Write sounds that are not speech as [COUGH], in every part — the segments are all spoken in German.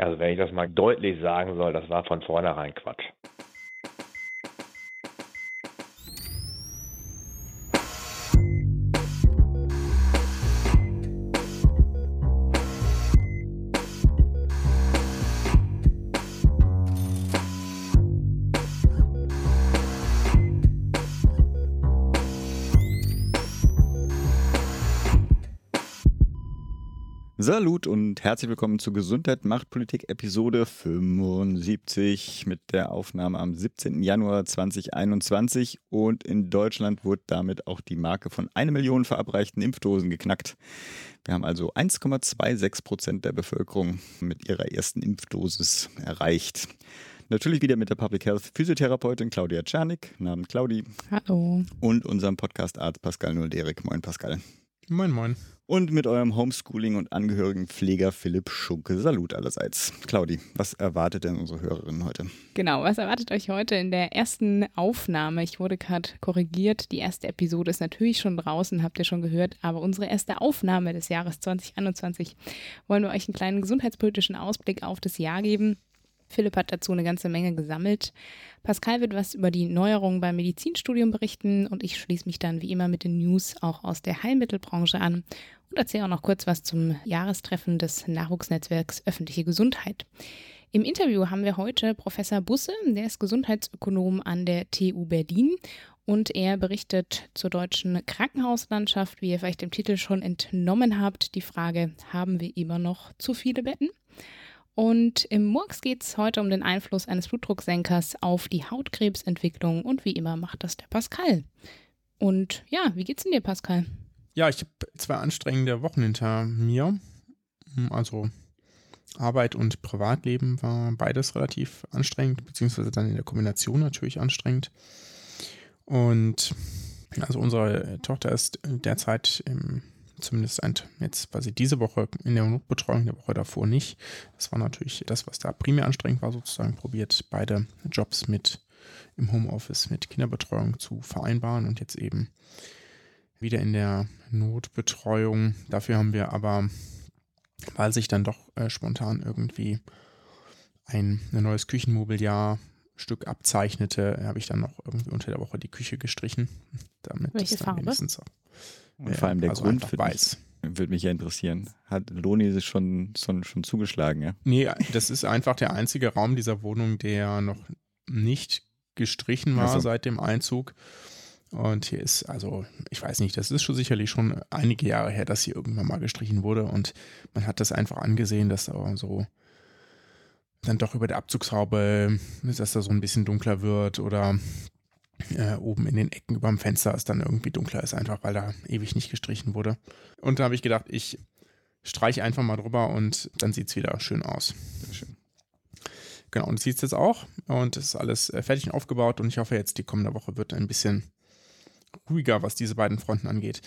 Also wenn ich das mal deutlich sagen soll, das war von vornherein Quatsch. Salut und herzlich willkommen zu Gesundheit macht Politik Episode 75 mit der Aufnahme am 17. Januar 2021 und in Deutschland wurde damit auch die Marke von eine Million verabreichten Impfdosen geknackt. Wir haben also 1,26 Prozent der Bevölkerung mit ihrer ersten Impfdosis erreicht. Natürlich wieder mit der Public Health Physiotherapeutin Claudia Czernik. Namen Claudi. Hallo. Und unserem Podcast-Arzt Pascal Nulderik. Moin Pascal. Moin, moin. Und mit eurem Homeschooling und angehörigen Pfleger Philipp Schunke. Salut allerseits. Claudi, was erwartet denn unsere Hörerinnen heute? Genau, was erwartet euch heute in der ersten Aufnahme? Ich wurde gerade korrigiert. Die erste Episode ist natürlich schon draußen, habt ihr schon gehört. Aber unsere erste Aufnahme des Jahres 2021 wollen wir euch einen kleinen gesundheitspolitischen Ausblick auf das Jahr geben. Philipp hat dazu eine ganze Menge gesammelt. Pascal wird was über die Neuerungen beim Medizinstudium berichten und ich schließe mich dann wie immer mit den News auch aus der Heilmittelbranche an und erzähle auch noch kurz was zum Jahrestreffen des Nachwuchsnetzwerks Öffentliche Gesundheit. Im Interview haben wir heute Professor Busse, der ist Gesundheitsökonom an der TU Berlin und er berichtet zur deutschen Krankenhauslandschaft, wie ihr vielleicht im Titel schon entnommen habt, die Frage, haben wir immer noch zu viele Betten? Und im Murks geht es heute um den Einfluss eines Blutdrucksenkers auf die Hautkrebsentwicklung und wie immer macht das der Pascal. Und ja, wie geht's denn dir, Pascal? Ja, ich habe zwei anstrengende Wochen hinter mir. Also Arbeit und Privatleben war beides relativ anstrengend, beziehungsweise dann in der Kombination natürlich anstrengend. Und also unsere Tochter ist derzeit im zumindest jetzt quasi diese Woche in der Notbetreuung, der Woche davor nicht. Das war natürlich das, was da primär anstrengend war, sozusagen probiert, beide Jobs mit im Homeoffice mit Kinderbetreuung zu vereinbaren und jetzt eben wieder in der Notbetreuung. Dafür haben wir aber, weil sich dann doch äh, spontan irgendwie ein, ein neues Küchenmobiliar Stück abzeichnete, habe ich dann noch irgendwie unter der Woche die Küche gestrichen. Damit Welche Farbe? Auch, und vor allem der also Grund für weiß. Würde mich ja interessieren. Hat Loni schon, schon, schon zugeschlagen, ja? Nee, das ist einfach der einzige Raum dieser Wohnung, der noch nicht gestrichen war also. seit dem Einzug. Und hier ist, also, ich weiß nicht, das ist schon sicherlich schon einige Jahre her, dass hier irgendwann mal gestrichen wurde. Und man hat das einfach angesehen, dass da so dann doch über der Abzugshaube, dass da so ein bisschen dunkler wird oder äh, oben in den Ecken über dem Fenster es dann irgendwie dunkler ist, einfach weil da ewig nicht gestrichen wurde. Und da habe ich gedacht, ich streiche einfach mal drüber und dann sieht es wieder schön aus. Sehr schön. Genau, und sieht es jetzt auch und es ist alles äh, fertig und aufgebaut und ich hoffe jetzt, die kommende Woche wird ein bisschen ruhiger, was diese beiden Fronten angeht.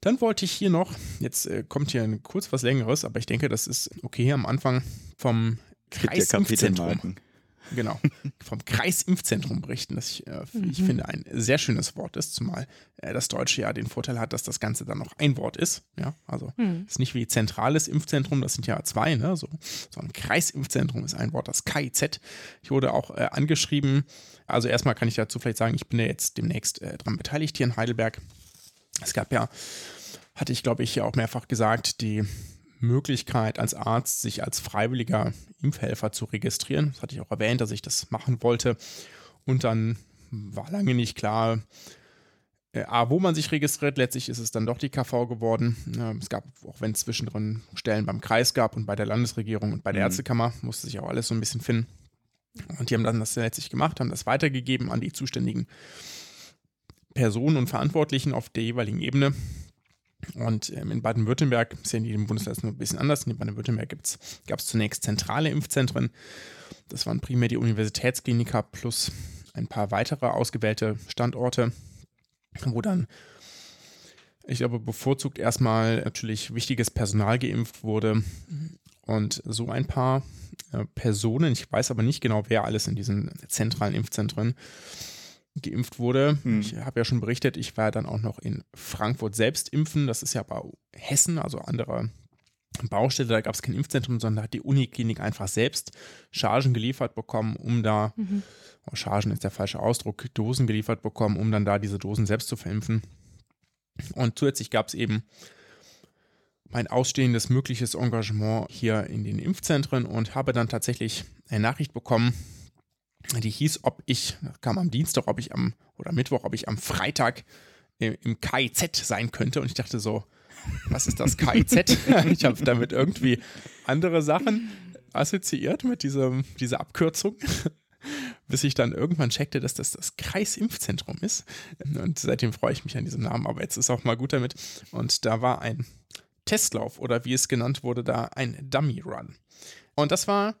Dann wollte ich hier noch, jetzt äh, kommt hier ein, kurz was längeres, aber ich denke, das ist okay am Anfang vom Kreisimpfzentrum. Genau, [LAUGHS] vom Kreisimpfzentrum berichten, das ich, äh, mhm. ich finde ein sehr schönes Wort ist, zumal äh, das Deutsche ja den Vorteil hat, dass das Ganze dann noch ein Wort ist. Ja, also mhm. ist nicht wie zentrales Impfzentrum, das sind ja zwei, ne, so, so ein Kreisimpfzentrum ist ein Wort, das KIZ. Ich wurde auch äh, angeschrieben, also erstmal kann ich dazu vielleicht sagen, ich bin ja jetzt demnächst äh, dran beteiligt hier in Heidelberg. Es gab ja, hatte ich glaube ich ja auch mehrfach gesagt, die Möglichkeit als Arzt, sich als freiwilliger Impfhelfer zu registrieren. Das hatte ich auch erwähnt, dass ich das machen wollte. Und dann war lange nicht klar, äh, A, wo man sich registriert. Letztlich ist es dann doch die KV geworden. Äh, es gab, auch wenn es zwischendrin Stellen beim Kreis gab und bei der Landesregierung und bei der mhm. Ärztekammer, musste sich auch alles so ein bisschen finden. Und die haben dann das letztlich gemacht, haben das weitergegeben an die zuständigen Personen und Verantwortlichen auf der jeweiligen Ebene. Und ähm, in Baden-Württemberg, ist ja in jedem Bundesland nur ein bisschen anders, in Baden-Württemberg gab es zunächst zentrale Impfzentren. Das waren primär die Universitätskliniker plus ein paar weitere ausgewählte Standorte, wo dann, ich glaube, bevorzugt erstmal natürlich wichtiges Personal geimpft wurde. Und so ein paar Personen, ich weiß aber nicht genau, wer alles in diesen zentralen Impfzentren geimpft wurde. Hm. Ich habe ja schon berichtet, ich war dann auch noch in Frankfurt selbst impfen. Das ist ja bei Hessen, also anderer Baustelle, da gab es kein Impfzentrum, sondern da hat die Uniklinik einfach selbst Chargen geliefert bekommen, um da, mhm. oh, Chargen ist der falsche Ausdruck, Dosen geliefert bekommen, um dann da diese Dosen selbst zu verimpfen. Und zusätzlich gab es eben mein ausstehendes mögliches Engagement hier in den Impfzentren und habe dann tatsächlich eine Nachricht bekommen, die hieß, ob ich, kam am Dienstag, ob ich am, oder Mittwoch, ob ich am Freitag im, im KIZ sein könnte. Und ich dachte so, was ist das KIZ? [LAUGHS] ich habe damit irgendwie andere Sachen assoziiert mit diesem, dieser Abkürzung. [LAUGHS] Bis ich dann irgendwann checkte, dass das das Kreisimpfzentrum ist. Und seitdem freue ich mich an diesem Namen, aber jetzt ist auch mal gut damit. Und da war ein Testlauf oder wie es genannt wurde, da ein Dummy Run. Und das war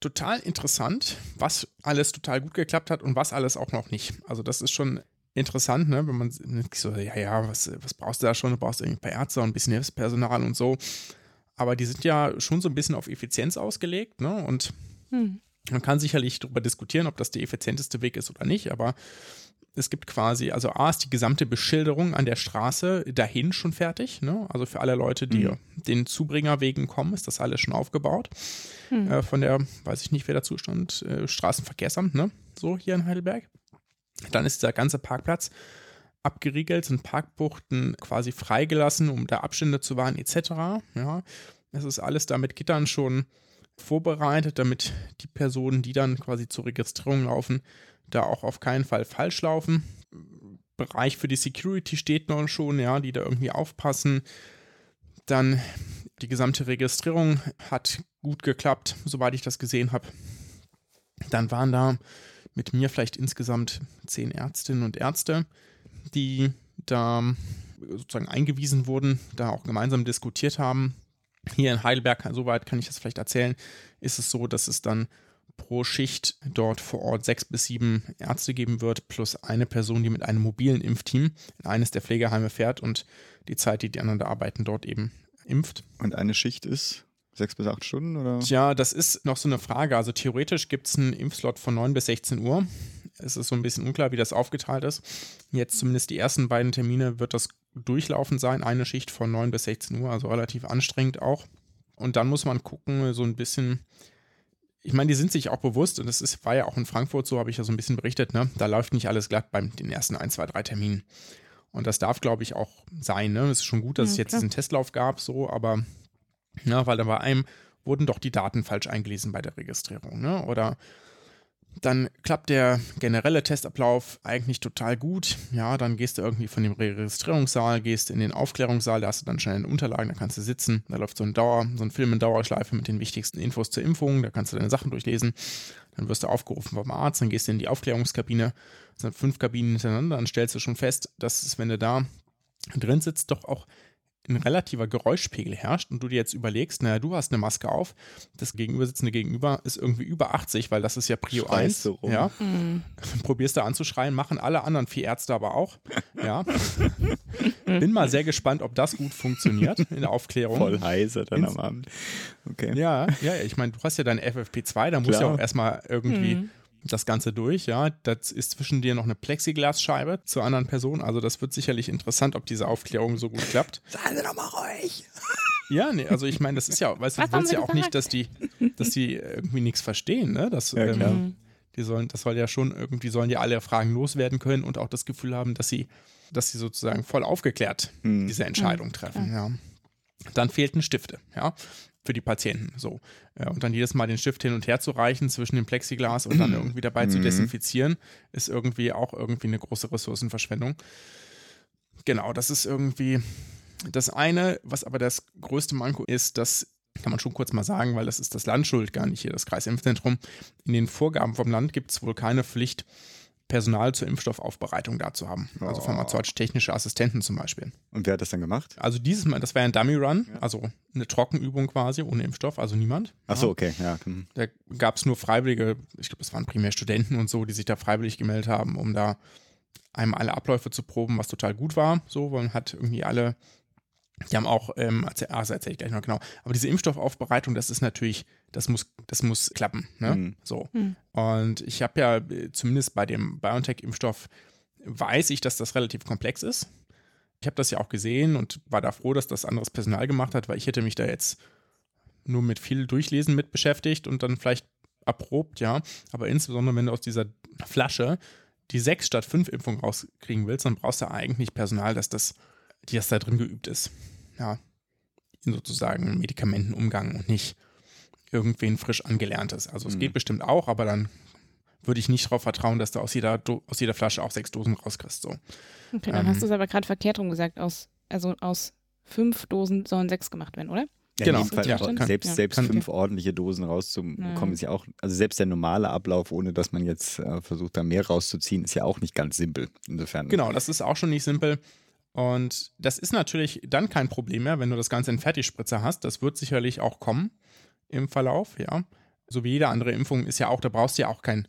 total interessant, was alles total gut geklappt hat und was alles auch noch nicht. Also das ist schon interessant, ne? wenn man so, ja, ja, was, was brauchst du da schon? Du brauchst irgendwie ein paar Ärzte und ein bisschen Hilfspersonal und so. Aber die sind ja schon so ein bisschen auf Effizienz ausgelegt, ne? Und hm. man kann sicherlich darüber diskutieren, ob das der effizienteste Weg ist oder nicht, aber es gibt quasi, also A ist die gesamte Beschilderung an der Straße dahin schon fertig. Ne? Also für alle Leute, die mhm. den Zubringerwegen kommen, ist das alles schon aufgebaut. Mhm. Äh, von der, weiß ich nicht, wer dazu stand, äh, Straßenverkehrsamt, ne? So hier in Heidelberg. Dann ist dieser ganze Parkplatz abgeriegelt, sind Parkbuchten quasi freigelassen, um da Abstände zu wahren, etc. Ja, es ist alles da mit Gittern schon vorbereitet, damit die Personen, die dann quasi zur Registrierung laufen, da auch auf keinen Fall falsch laufen. Bereich für die Security steht noch schon, ja, die da irgendwie aufpassen. Dann die gesamte Registrierung hat gut geklappt, soweit ich das gesehen habe. Dann waren da mit mir vielleicht insgesamt zehn Ärztinnen und Ärzte, die da sozusagen eingewiesen wurden, da auch gemeinsam diskutiert haben. Hier in Heidelberg, soweit kann ich das vielleicht erzählen, ist es so, dass es dann pro Schicht dort vor Ort sechs bis sieben Ärzte geben wird, plus eine Person, die mit einem mobilen Impfteam in eines der Pflegeheime fährt und die Zeit, die die anderen da arbeiten, dort eben impft. Und eine Schicht ist sechs bis acht Stunden, oder? Tja, das ist noch so eine Frage. Also theoretisch gibt es einen Impfslot von 9 bis 16 Uhr. Es ist so ein bisschen unklar, wie das aufgeteilt ist. Jetzt zumindest die ersten beiden Termine wird das durchlaufend sein. Eine Schicht von 9 bis 16 Uhr, also relativ anstrengend auch. Und dann muss man gucken, so ein bisschen, ich meine, die sind sich auch bewusst, und das ist, war ja auch in Frankfurt so, habe ich ja so ein bisschen berichtet, ne? da läuft nicht alles glatt bei den ersten ein, zwei, drei Terminen. Und das darf, glaube ich, auch sein. Ne? Es ist schon gut, dass ja, es jetzt klar. diesen Testlauf gab, so, aber ja, weil da bei einem wurden doch die Daten falsch eingelesen bei der Registrierung. Ne? Oder dann klappt der generelle Testablauf eigentlich total gut. Ja, dann gehst du irgendwie von dem Registrierungssaal, gehst in den Aufklärungssaal, da hast du dann schnell Unterlagen, da kannst du sitzen, da läuft so ein Dauer, so ein Film in Dauerschleife mit den wichtigsten Infos zur Impfung, da kannst du deine Sachen durchlesen. Dann wirst du aufgerufen vom Arzt, dann gehst du in die Aufklärungskabine, das sind fünf Kabinen hintereinander, dann stellst du schon fest, dass es, wenn du da drin sitzt, doch auch ein relativer Geräuschpegel herrscht und du dir jetzt überlegst, naja, du hast eine Maske auf, das gegenübersitzende Gegenüber ist irgendwie über 80, weil das ist ja Prio Schreist 1. Rum. Ja. Mhm. [LAUGHS] Probierst da anzuschreien, machen alle anderen vier Ärzte aber auch. Ja. [LAUGHS] Bin mal sehr gespannt, ob das gut funktioniert in der Aufklärung. Voll heiße dann am Abend. Okay. Ja, ja, ich meine, du hast ja deine FFP2, da muss ja auch erstmal irgendwie. Mhm das Ganze durch, ja. Das ist zwischen dir noch eine Plexiglasscheibe zur anderen Person. Also das wird sicherlich interessant, ob diese Aufklärung so gut klappt. [LAUGHS] Seien Sie doch mal ruhig. Ja, nee, also ich meine, das ist ja, weißt du, du willst ja auch nicht, dass die, dass die irgendwie nichts verstehen, ne? Das, ja, ähm, die sollen, das soll ja schon irgendwie, sollen ja alle Fragen loswerden können und auch das Gefühl haben, dass sie, dass sie sozusagen voll aufgeklärt hm. diese Entscheidung hm. treffen, ja. Dann fehlten Stifte, ja für die Patienten. So. Und dann jedes Mal den Stift hin und her zu reichen zwischen dem Plexiglas und dann [CLEARS THROAT] irgendwie dabei mhm. zu desinfizieren, ist irgendwie auch irgendwie eine große Ressourcenverschwendung. Genau, das ist irgendwie das eine, was aber das größte Manko ist, das kann man schon kurz mal sagen, weil das ist das Land schuld, gar nicht hier das Kreisimpfzentrum. In den Vorgaben vom Land gibt es wohl keine Pflicht, Personal zur Impfstoffaufbereitung da zu haben. Also oh. Also pharmazeutisch-technische Assistenten zum Beispiel. Und wer hat das dann gemacht? Also dieses Mal, das war ein Dummy Run, ja. also eine Trockenübung quasi, ohne Impfstoff, also niemand. Ach so, okay, ja. Mhm. Da gab es nur Freiwillige, ich glaube, es waren primär Studenten und so, die sich da freiwillig gemeldet haben, um da einmal alle Abläufe zu proben, was total gut war. So, man hat irgendwie alle die haben auch, ähm, erzähl, ah, das erzähle ich gleich noch genau. Aber diese Impfstoffaufbereitung, das ist natürlich, das muss, das muss klappen. Ne? Mhm. So. Mhm. Und ich habe ja äh, zumindest bei dem BioNTech-Impfstoff weiß ich, dass das relativ komplex ist. Ich habe das ja auch gesehen und war da froh, dass das anderes Personal gemacht hat, weil ich hätte mich da jetzt nur mit viel Durchlesen mit beschäftigt und dann vielleicht erprobt, ja. Aber insbesondere, wenn du aus dieser Flasche die sechs statt fünf Impfungen rauskriegen willst, dann brauchst du eigentlich Personal, dass das, die das da drin geübt ist. Ja. In sozusagen Medikamentenumgang und nicht irgendwen frisch angelerntes. Also es mhm. geht bestimmt auch, aber dann würde ich nicht darauf vertrauen, dass du aus jeder, aus jeder Flasche auch sechs Dosen rauskriegst. So. Okay, dann ähm, hast du es aber gerade verkehrt rum gesagt. Aus, also aus fünf Dosen sollen sechs gemacht werden, oder? Ja, genau. Fall, ja, kann, selbst ja. selbst fünf okay. ordentliche Dosen rauszubekommen, ist ja auch, also selbst der normale Ablauf, ohne dass man jetzt äh, versucht, da mehr rauszuziehen, ist ja auch nicht ganz simpel. Insofern. Genau, das ist auch schon nicht simpel. Und das ist natürlich dann kein Problem mehr, wenn du das Ganze in Fertigspritzer hast. Das wird sicherlich auch kommen im Verlauf, ja. So wie jede andere Impfung ist ja auch, da brauchst du ja auch kein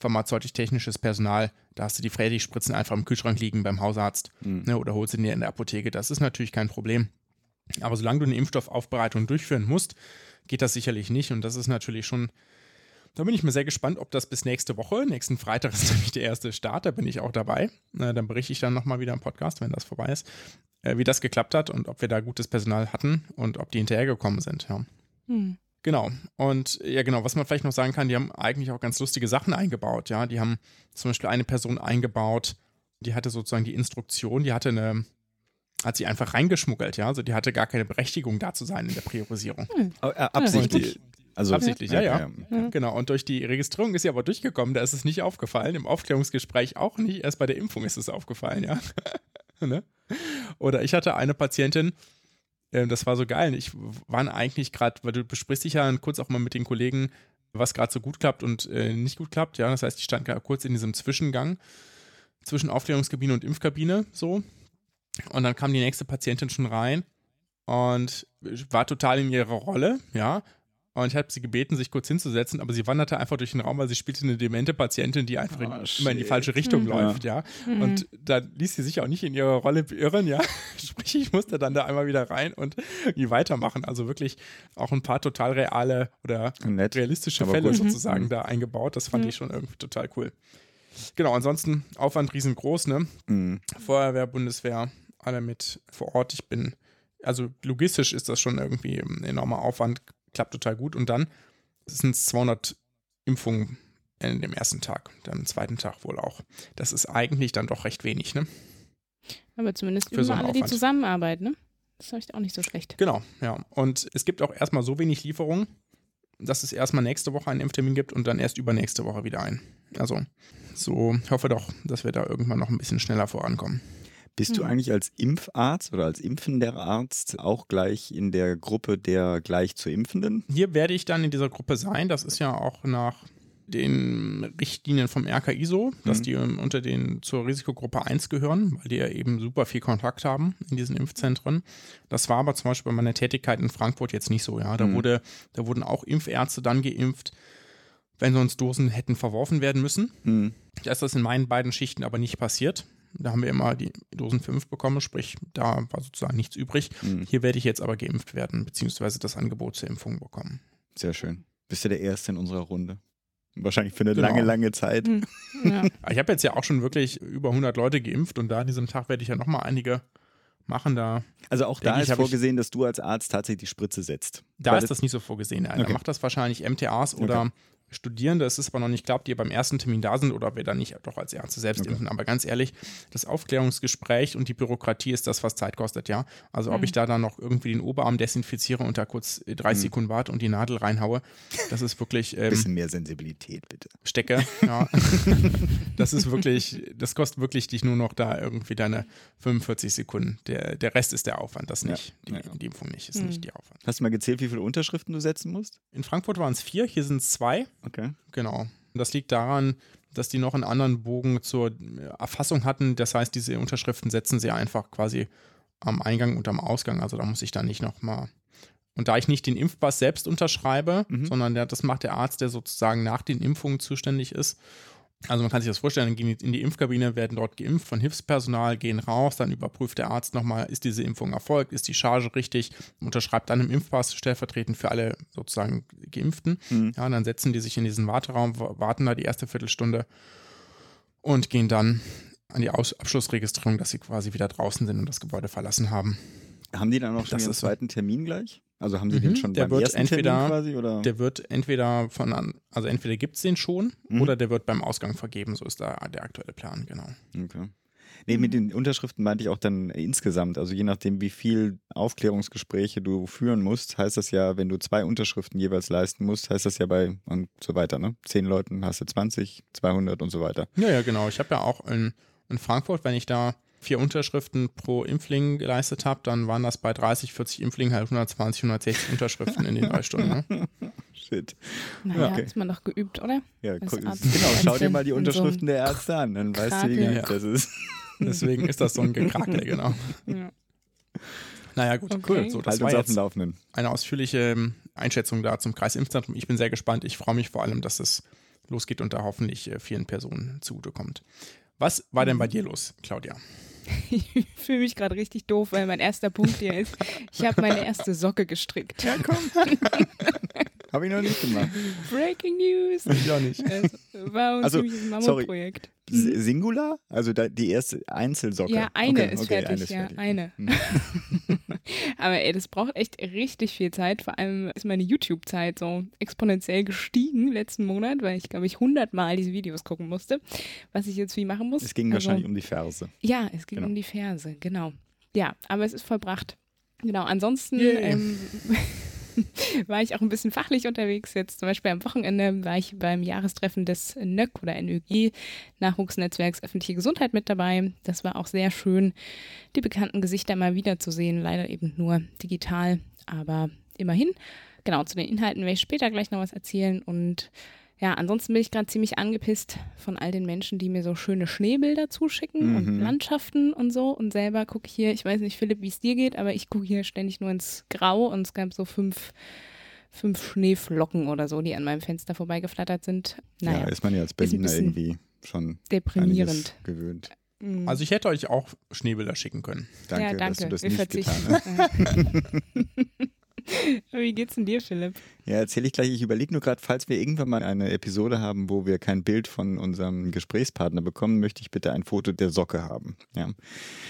pharmazeutisch-technisches Personal. Da hast du die Fertigspritzen einfach im Kühlschrank liegen beim Hausarzt mhm. ne, oder holst sie dir in der Apotheke. Das ist natürlich kein Problem. Aber solange du eine Impfstoffaufbereitung durchführen musst, geht das sicherlich nicht. Und das ist natürlich schon, da bin ich mir sehr gespannt, ob das bis nächste Woche, nächsten Freitag ist [LAUGHS] nämlich der erste Start, da bin ich auch dabei. Dann berichte ich dann nochmal wieder im Podcast, wenn das vorbei ist, äh, wie das geklappt hat und ob wir da gutes Personal hatten und ob die hinterhergekommen sind. Ja. Hm. Genau. Und ja, genau, was man vielleicht noch sagen kann, die haben eigentlich auch ganz lustige Sachen eingebaut. Ja, die haben zum Beispiel eine Person eingebaut, die hatte sozusagen die Instruktion, die hatte eine, hat sie einfach reingeschmuggelt, ja. Also die hatte gar keine Berechtigung, da zu sein in der Priorisierung. Hm. Oh, äh, absichtlich. Also absichtlich, ja, ja, ja. ja, Genau. Und durch die Registrierung ist sie aber durchgekommen, da ist es nicht aufgefallen. Im Aufklärungsgespräch auch nicht. Erst bei der Impfung ist es aufgefallen, ja. [LAUGHS] ne? Oder ich hatte eine Patientin, äh, das war so geil. Ich war eigentlich gerade, weil du besprichst dich ja kurz auch mal mit den Kollegen, was gerade so gut klappt und äh, nicht gut klappt. Ja, das heißt, ich stand gerade kurz in diesem Zwischengang zwischen Aufklärungskabine und Impfkabine so. Und dann kam die nächste Patientin schon rein und war total in ihrer Rolle, ja, und ich habe sie gebeten, sich kurz hinzusetzen, aber sie wanderte einfach durch den Raum, weil sie spielte eine demente Patientin, die einfach oh, in, immer in die falsche Richtung mhm. läuft, ja. Mhm. Und da ließ sie sich auch nicht in ihrer Rolle beirren, ja. [LAUGHS] Sprich, ich musste dann da einmal wieder rein und irgendwie weitermachen. Also wirklich auch ein paar total reale oder Nett, realistische Fälle gut. sozusagen mhm. da eingebaut. Das fand mhm. ich schon irgendwie total cool. Genau, ansonsten Aufwand riesengroß, ne? Mhm. Feuerwehr, Bundeswehr, alle mit vor Ort. Ich bin, also logistisch ist das schon irgendwie ein enormer Aufwand klappt total gut. Und dann sind es 200 Impfungen in dem ersten Tag, dann am zweiten Tag wohl auch. Das ist eigentlich dann doch recht wenig, ne? Aber zumindest für so alle die Zusammenarbeit, ne? Das ist auch nicht so schlecht. Genau, ja. Und es gibt auch erstmal so wenig Lieferungen, dass es erstmal nächste Woche einen Impftermin gibt und dann erst übernächste Woche wieder einen. Also, so hoffe doch, dass wir da irgendwann noch ein bisschen schneller vorankommen. Bist du hm. eigentlich als Impfarzt oder als impfender Arzt auch gleich in der Gruppe der gleich zu Impfenden? Hier werde ich dann in dieser Gruppe sein. Das ist ja auch nach den Richtlinien vom RKI so, dass mhm. die unter den zur Risikogruppe 1 gehören, weil die ja eben super viel Kontakt haben in diesen Impfzentren. Das war aber zum Beispiel bei meiner Tätigkeit in Frankfurt jetzt nicht so, ja. Da mhm. wurde, da wurden auch Impfärzte dann geimpft, wenn sonst Dosen hätten verworfen werden müssen. Mhm. Da ist das in meinen beiden Schichten aber nicht passiert. Da haben wir immer die Dosen 5 bekommen, sprich, da war sozusagen nichts übrig. Mhm. Hier werde ich jetzt aber geimpft werden, beziehungsweise das Angebot zur Impfung bekommen. Sehr schön. Bist du der Erste in unserer Runde? Wahrscheinlich für eine genau. lange, lange Zeit. Mhm. Ja. [LAUGHS] ich habe jetzt ja auch schon wirklich über 100 Leute geimpft und da an diesem Tag werde ich ja nochmal einige machen. Da also auch da ist vorgesehen, dass du als Arzt tatsächlich die Spritze setzt. Da Weil ist das nicht so vorgesehen. Okay. Da macht das wahrscheinlich MTAs oder okay. Studierende, es ist aber noch nicht klar, ob die beim ersten Termin da sind oder ob wir da nicht doch als Ärzte selbst okay. impfen. Aber ganz ehrlich, das Aufklärungsgespräch und die Bürokratie ist das, was Zeit kostet, ja. Also mhm. ob ich da dann noch irgendwie den Oberarm desinfiziere und da kurz 30 mhm. Sekunden warte und die Nadel reinhaue, das ist wirklich. [LAUGHS] Ähm, Bisschen mehr Sensibilität, bitte. Stecke, ja. [LAUGHS] das ist wirklich, das kostet wirklich dich nur noch da irgendwie deine 45 Sekunden. Der, der Rest ist der Aufwand, das nicht. Ja. Die, die, Impfung nicht, ist mhm. nicht die Aufwand. Hast du mal gezählt, wie viele Unterschriften du setzen musst? In Frankfurt waren es vier, hier sind es zwei. Okay. Genau. Das liegt daran, dass die noch einen anderen Bogen zur Erfassung hatten. Das heißt, diese Unterschriften setzen sie einfach quasi am Eingang und am Ausgang. Also da muss ich dann nicht nochmal. Und da ich nicht den Impfpass selbst unterschreibe, mhm. sondern der, das macht der Arzt, der sozusagen nach den Impfungen zuständig ist, also man kann sich das vorstellen, dann gehen in die Impfkabine, werden dort geimpft von Hilfspersonal, gehen raus, dann überprüft der Arzt nochmal, ist diese Impfung erfolgt, ist die Charge richtig, unterschreibt dann im Impfpass stellvertretend für alle sozusagen Geimpften. Mhm. Ja, und dann setzen die sich in diesen Warteraum, warten da die erste Viertelstunde und gehen dann an die Aus Abschlussregistrierung, dass sie quasi wieder draußen sind und das Gebäude verlassen haben. Haben die dann auch schon den zweiten Termin gleich? Also haben sie Mhm, den schon der beim wird ersten entweder- Termin quasi? Oder? Der wird entweder von also entweder gibt es den schon Mhm. oder der wird beim Ausgang vergeben, so ist da der aktuelle Plan, genau. Okay. Nee, mit den Unterschriften meinte ich auch dann insgesamt. Also je nachdem, wie viel Aufklärungsgespräche du führen musst, heißt das ja, wenn du zwei Unterschriften jeweils leisten musst, heißt das ja bei und so weiter, ne? Zehn Leuten hast du 20, 200 und so weiter. Ja, ja, genau. Ich habe ja auch in, in Frankfurt, wenn ich da vier Unterschriften pro Impfling geleistet habe, dann waren das bei 30, 40 Impflingen halt 120, 160 Unterschriften in den drei Stunden. Ne? [LAUGHS] Shit. Naja, okay. ist man doch geübt, oder? Ja, Als guck- Arzt- genau, schau dir mal die so Unterschriften einem der Ärzte an, dann weißt du, wie das ist. Deswegen ist das so ein Gekrakel, genau. Ja. Naja, gut, Okay. cool. So, das halt war uns auf dem Laufenden. eine ausführliche ähm, Einschätzung da zum Kreisimpfzentrum. Ich bin sehr gespannt. Ich freue mich vor allem, dass es losgeht und da hoffentlich äh, vielen Personen zugutekommt. Was war denn bei dir los, Claudia? [LAUGHS] Ich fühle mich gerade richtig doof, weil mein erster Punkt hier ist, ich habe meine erste Socke gestrickt. Ja, komm. [LAUGHS] Habe ich noch nicht gemacht. Breaking News! Ich auch nicht. Das war ein Also, sorry. Mammutprojekt. Singular? Also die erste Einzelsocke? Ja, eine Okay, ist okay, fertig, eine ist ja, fertig. eine. Aber ey, das braucht echt richtig viel Zeit. Vor allem ist meine YouTube-Zeit so exponentiell gestiegen letzten Monat, weil ich, glaube ich, hundertmal diese Videos gucken musste, was ich jetzt wie machen muss. Es ging Also- wahrscheinlich um die Ferse. Ja, es ging Genau. um die Ferse, genau. Ja, aber es ist vollbracht. Genau, ansonsten Yay. ähm, [LAUGHS] [LAUGHS] war ich auch ein bisschen fachlich unterwegs. Jetzt zum Beispiel am Wochenende war ich beim Jahrestreffen des NÖG oder NÖG, Nachwuchsnetzwerks Öffentliche Gesundheit mit dabei. Das war auch sehr schön, die bekannten Gesichter mal wiederzusehen. Leider eben nur digital, aber immerhin. Genau, zu den Inhalten werde ich später gleich noch was erzählen und ja, ansonsten bin ich gerade ziemlich angepisst von all den Menschen, die mir so schöne Schneebilder zuschicken und Mhm. Landschaften und so. Und selber gucke ich hier, ich weiß nicht, Philipp, wie es dir geht, aber ich gucke hier ständig nur ins Grau und es gab so fünf, fünf Schneeflocken oder so, die an meinem Fenster vorbeigeflattert sind. Naja, Ja, ist man ja als Berliner irgendwie schon deprimierend. gewöhnt. Mhm. Also ich hätte euch auch Schneebilder schicken können. Danke, ja, danke. dass du das Wir nicht getan verzichten. hast. [LAUGHS] [LAUGHS] [LAUGHS] wie geht's denn dir, Philipp? Ja, erzähle ich gleich. Ich überlege nur gerade, falls wir irgendwann mal eine Episode haben, wo wir kein Bild von unserem Gesprächspartner bekommen, möchte ich bitte ein Foto der Socke haben. Ja.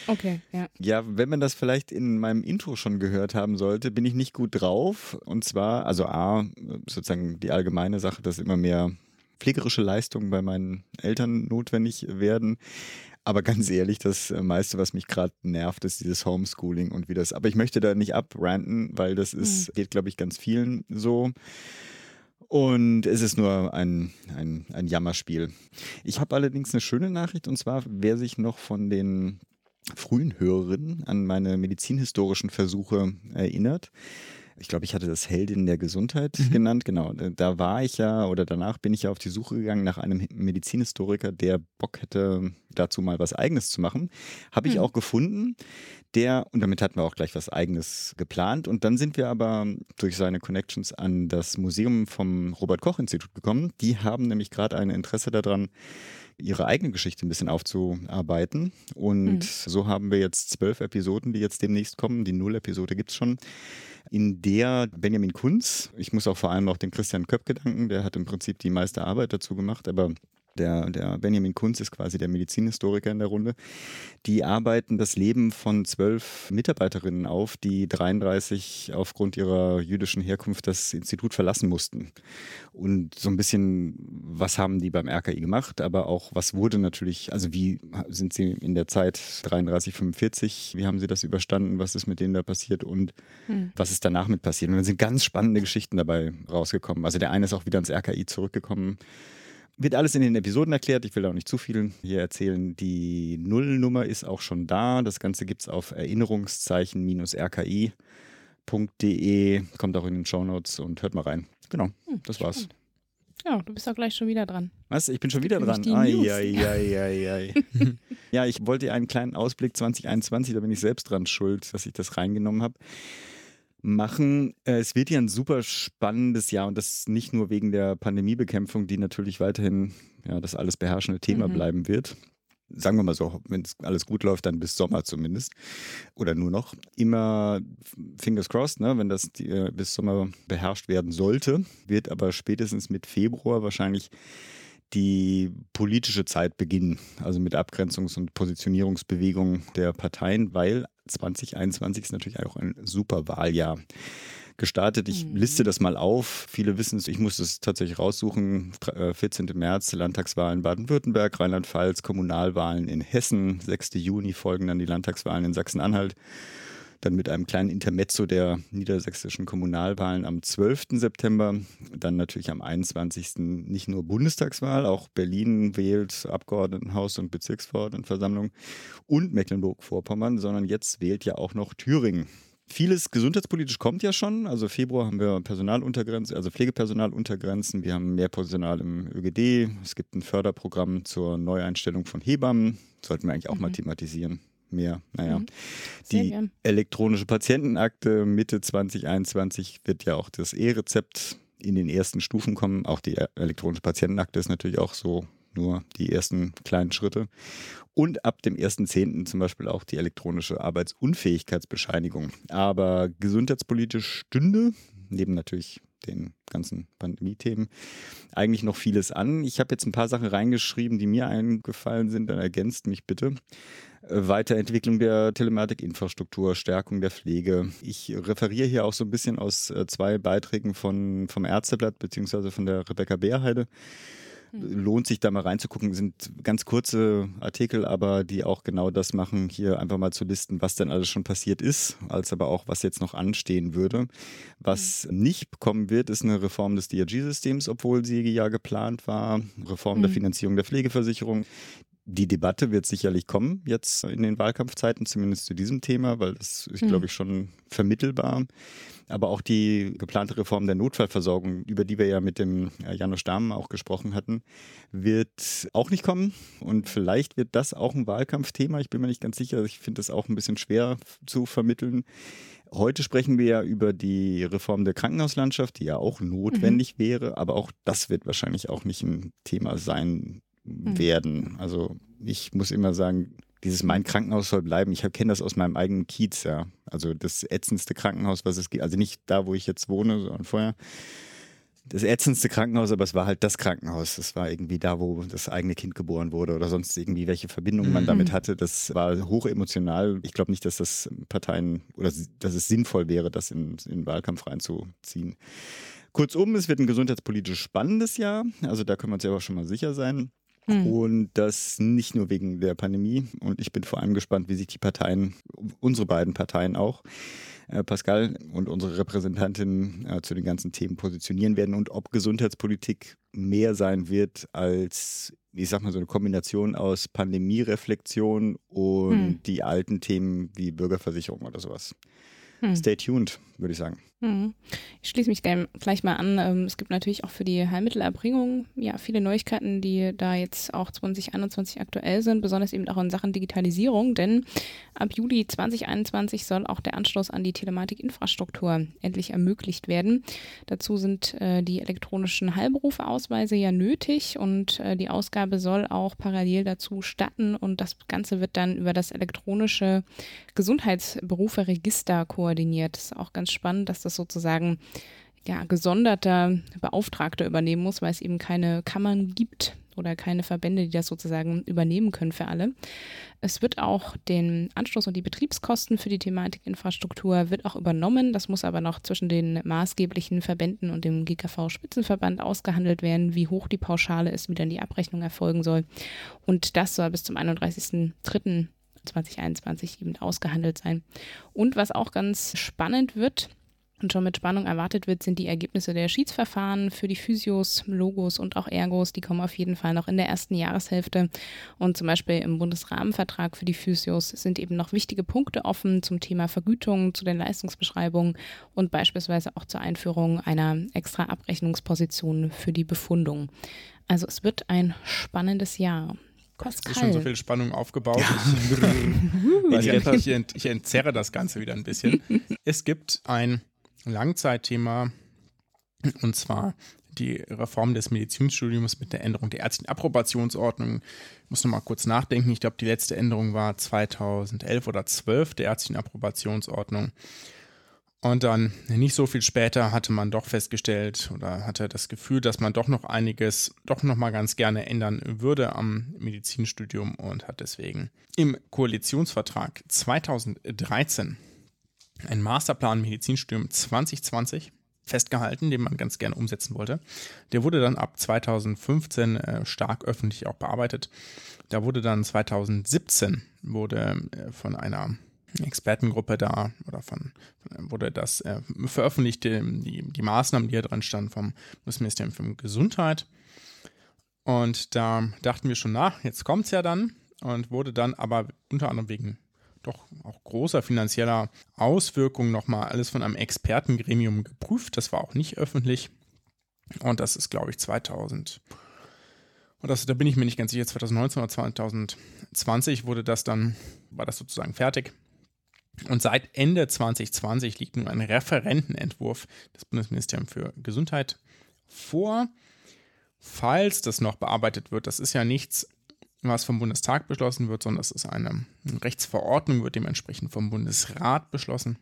Okay, ja. Ja, wenn man das vielleicht in meinem Intro schon gehört haben sollte, bin ich nicht gut drauf. Und zwar, also A, sozusagen die allgemeine Sache, dass immer mehr pflegerische Leistungen bei meinen Eltern notwendig werden. Aber ganz ehrlich, das äh, meiste, was mich gerade nervt, ist dieses Homeschooling und wie das. Aber ich möchte da nicht abranten, weil das ist, geht, glaube ich, ganz vielen so. Und es ist nur ein, ein, ein Jammerspiel. Ich habe allerdings eine schöne Nachricht und zwar, wer sich noch von den frühen Hörerinnen an meine medizinhistorischen Versuche erinnert. Ich glaube, ich hatte das Heldin der Gesundheit genannt. Genau, da war ich ja oder danach bin ich ja auf die Suche gegangen nach einem Medizinhistoriker, der Bock hätte, dazu mal was Eigenes zu machen. Habe ich Hm. auch gefunden. Der, und damit hatten wir auch gleich was Eigenes geplant. Und dann sind wir aber durch seine Connections an das Museum vom Robert-Koch-Institut gekommen. Die haben nämlich gerade ein Interesse daran, ihre eigene Geschichte ein bisschen aufzuarbeiten. Und Mhm. so haben wir jetzt zwölf Episoden, die jetzt demnächst kommen. Die Null-Episode gibt es schon. In der Benjamin Kunz, ich muss auch vor allem noch den Christian Köpke danken, der hat im Prinzip die meiste Arbeit dazu gemacht, aber der, der Benjamin Kunz ist quasi der Medizinhistoriker in der Runde. Die arbeiten das Leben von zwölf Mitarbeiterinnen auf, die 33 aufgrund ihrer jüdischen Herkunft das Institut verlassen mussten. Und so ein bisschen, was haben die beim RKI gemacht, aber auch, was wurde natürlich, also wie sind sie in der Zeit 33, 45, wie haben sie das überstanden, was ist mit denen da passiert und Hm. was ist danach mit passiert. Und dann sind ganz spannende Geschichten dabei rausgekommen. Also der eine ist auch wieder ins RKI zurückgekommen. Wird alles in den Episoden erklärt. Ich will auch nicht zu viel hier erzählen. Die Nullnummer ist auch schon da. Das Ganze gibt es auf Erinnerungszeichen-rki.de. Kommt auch in den Shownotes und hört mal rein. Genau, Hm, das war's. spannend. Ja, du bist auch gleich schon wieder dran. Was? Ich bin schon wieder dran. ai, ai, ai, ai. [LAUGHS] ja, ich wollte einen kleinen Ausblick 2021, da bin ich selbst dran schuld, dass ich das reingenommen habe. Machen. Äh, Es wird ja ein super spannendes Jahr und das nicht nur wegen der Pandemiebekämpfung, die natürlich weiterhin ja, das alles beherrschende Thema Mhm. bleiben wird. Sagen wir mal so, wenn es alles gut läuft, dann bis Sommer zumindest. Oder nur noch. Immer fingers crossed, ne, wenn das die, äh, bis Sommer beherrscht werden sollte, wird aber spätestens mit Februar wahrscheinlich die politische Zeit beginnen, also mit Abgrenzungs- und Positionierungsbewegungen der Parteien, weil 2021 ist natürlich auch ein super Wahljahr gestartet. Ich mhm. liste das mal auf. Viele wissen es, ich muss es tatsächlich raussuchen. 14. Äh, März, Landtagswahlen Baden-Württemberg, Rheinland-Pfalz, Kommunalwahlen in Hessen. 6. Juni folgen dann die Landtagswahlen in Sachsen-Anhalt dann mit einem kleinen Intermezzo der niedersächsischen Kommunalwahlen am 12. September, dann natürlich am 21. nicht nur Bundestagswahl, auch Berlin wählt Abgeordnetenhaus und Bezirksverordnetenversammlung und Mecklenburg-Vorpommern, sondern jetzt wählt ja auch noch Thüringen. Vieles gesundheitspolitisch kommt ja schon. Also Februar haben wir Personaluntergrenzen, also Pflegepersonaluntergrenzen. Wir haben mehr Personal im ÖGD. Es gibt ein Förderprogramm zur Neueinstellung von Hebammen. Sollten wir eigentlich auch mhm. mal thematisieren mehr. Naja, mhm. die gern. elektronische Patientenakte Mitte 2021 wird ja auch das E-Rezept in den ersten Stufen kommen. Auch die elektronische Patientenakte ist natürlich auch so nur die ersten kleinen Schritte. Und ab dem 1.10. zum Beispiel auch die elektronische Arbeitsunfähigkeitsbescheinigung. Aber gesundheitspolitisch stünde, neben natürlich den ganzen Pandemie-Themen, eigentlich noch vieles an. Ich habe jetzt ein paar Sachen reingeschrieben, die mir eingefallen sind. Dann ergänzt mich bitte. Weiterentwicklung der Telematikinfrastruktur, Stärkung der Pflege. Ich referiere hier auch so ein bisschen aus äh, zwei Beiträgen von, vom Ärzteblatt beziehungsweise von der Rebecca Beerheide. Hm. Lohnt sich da mal reinzugucken, sind ganz kurze Artikel, aber die auch genau das machen, hier einfach mal zu listen, was denn alles schon passiert ist, als aber auch, was jetzt noch anstehen würde. Was mhm. nicht kommen wird, ist eine Reform des DRG-Systems, obwohl sie ja geplant war, Reform mhm. der hm. Finanzierung der Pflegeversicherung die Debatte wird sicherlich kommen jetzt in den Wahlkampfzeiten, zumindest zu diesem Thema, weil das ist, mhm. glaube ich, schon vermittelbar. Aber auch die geplante Reform der Notfallversorgung, über die wir ja mit dem äh, Janusz Dahmen auch gesprochen hatten, wird auch nicht kommen. Und vielleicht wird das auch ein Wahlkampfthema. Ich bin mir nicht ganz sicher. Ich finde das auch ein bisschen schwer zu vermitteln. Heute sprechen wir ja über die Reform der Krankenhauslandschaft, die ja auch notwendig mhm. wäre, aber auch das wird wahrscheinlich auch nicht ein Thema sein, hm. werden. Also ich muss immer sagen, dieses mein Krankenhaus soll bleiben. Ich kenne das aus meinem eigenen Kiez, ja. Also das ätzendste Krankenhaus, was es gibt. Also nicht da, wo ich jetzt wohne, sondern vorher. Das ätzendste Krankenhaus, aber es war halt das Krankenhaus. Das war irgendwie da, wo das eigene Kind geboren wurde oder sonst irgendwie welche Verbindungen man mhm. damit hatte. Das war hoch emotional. Ich glaube nicht, dass das Parteien oder dass es sinnvoll wäre, das in, in den Wahlkampf reinzuziehen. Kurzum, es wird ein gesundheitspolitisch spannendes Jahr. Also da können wir uns ja auch schon mal sicher sein. Mhm. Und das nicht nur wegen der Pandemie. Und ich bin vor allem gespannt, wie sich die Parteien, unsere beiden Parteien auch, äh, Pascal und unsere Repräsentantin äh, zu den ganzen Themen positionieren werden und ob Gesundheitspolitik mehr sein wird als, ich sag mal, so eine Kombination aus Pandemiereflexion und hm. die alten Themen wie Bürgerversicherung oder sowas. Hm. Stay tuned, würde ich sagen. Mhm. Ich schließe mich gleich mal an. Ähm, es gibt natürlich auch für die Heilmittelerbringung ja viele Neuigkeiten, die da jetzt auch 2021 aktuell sind, besonders eben auch in Sachen Digitalisierung, denn ab Juli 2021 soll auch der Anschluss an die Telematikinfrastruktur endlich ermöglicht werden. Dazu sind äh, die elektronischen Heilberufeausweise ja nötig und äh, die Ausgabe soll auch parallel dazu statten und das Ganze wird dann über das elektronische Gesundheitsberuferegister koordiniert. Das ist auch ganz spannend, dass das sozusagen ja, gesonderter Beauftragter übernehmen muss, weil es eben keine Kammern gibt oder keine Verbände, die das sozusagen übernehmen können für alle. Es wird auch den Anschluss und die Betriebskosten für die Thematikinfrastruktur wird auch übernommen. Das muss aber noch zwischen den maßgeblichen Verbänden und dem GKV-Spitzenverband ausgehandelt werden, wie hoch die Pauschale ist, wie dann die Abrechnung erfolgen soll. Und das soll bis zum 31.03.2021 eben ausgehandelt sein. Und was auch ganz spannend wird, und schon mit Spannung erwartet wird, sind die Ergebnisse der Schiedsverfahren für die Physios, Logos und auch Ergos. Die kommen auf jeden Fall noch in der ersten Jahreshälfte. Und zum Beispiel im Bundesrahmenvertrag für die Physios sind eben noch wichtige Punkte offen zum Thema Vergütung, zu den Leistungsbeschreibungen und beispielsweise auch zur Einführung einer extra Abrechnungsposition für die Befundung. Also es wird ein spannendes Jahr. Pascal. ist schon so viel Spannung aufgebaut. Ja. [LAUGHS] [LAUGHS] ich, ich, ich entzerre das Ganze wieder ein bisschen. [LAUGHS] Es gibt ein Langzeitthema und zwar die Reform des Medizinstudiums mit der Änderung der ärztlichen Approbationsordnung. Ich muss nochmal kurz nachdenken. Ich glaube, die letzte Änderung war 2011 oder 12 der ärztlichen Approbationsordnung. Und dann nicht so viel später hatte man doch festgestellt oder hatte das Gefühl, dass man doch noch einiges doch noch mal ganz gerne ändern würde am Medizinstudium und hat deswegen im Koalitionsvertrag 2013 einen Masterplan Medizinstudium 2020 festgehalten, den man ganz gerne umsetzen wollte. Der wurde dann ab 2015 äh, stark öffentlich auch bearbeitet. Da wurde dann 2017 wurde äh, von einer Expertengruppe da oder von, wurde das äh, veröffentlicht, die, die Maßnahmen, die da dran standen vom Bundesministerium für Gesundheit. Und da dachten wir schon nach, jetzt kommt es ja dann und wurde dann aber unter anderem wegen doch auch großer finanzieller Auswirkungen nochmal alles von einem Expertengremium geprüft. Das war auch nicht öffentlich. Und das ist, glaube ich, 2000. Und das, da bin ich mir nicht ganz sicher, 2019 oder 2020 wurde das dann, war das sozusagen fertig. Und seit Ende 2020 liegt nun ein Referentenentwurf des Bundesministeriums für Gesundheit vor. Falls das noch bearbeitet wird, das ist ja nichts, was vom Bundestag beschlossen wird, sondern das ist eine Rechtsverordnung, wird dementsprechend vom Bundesrat beschlossen.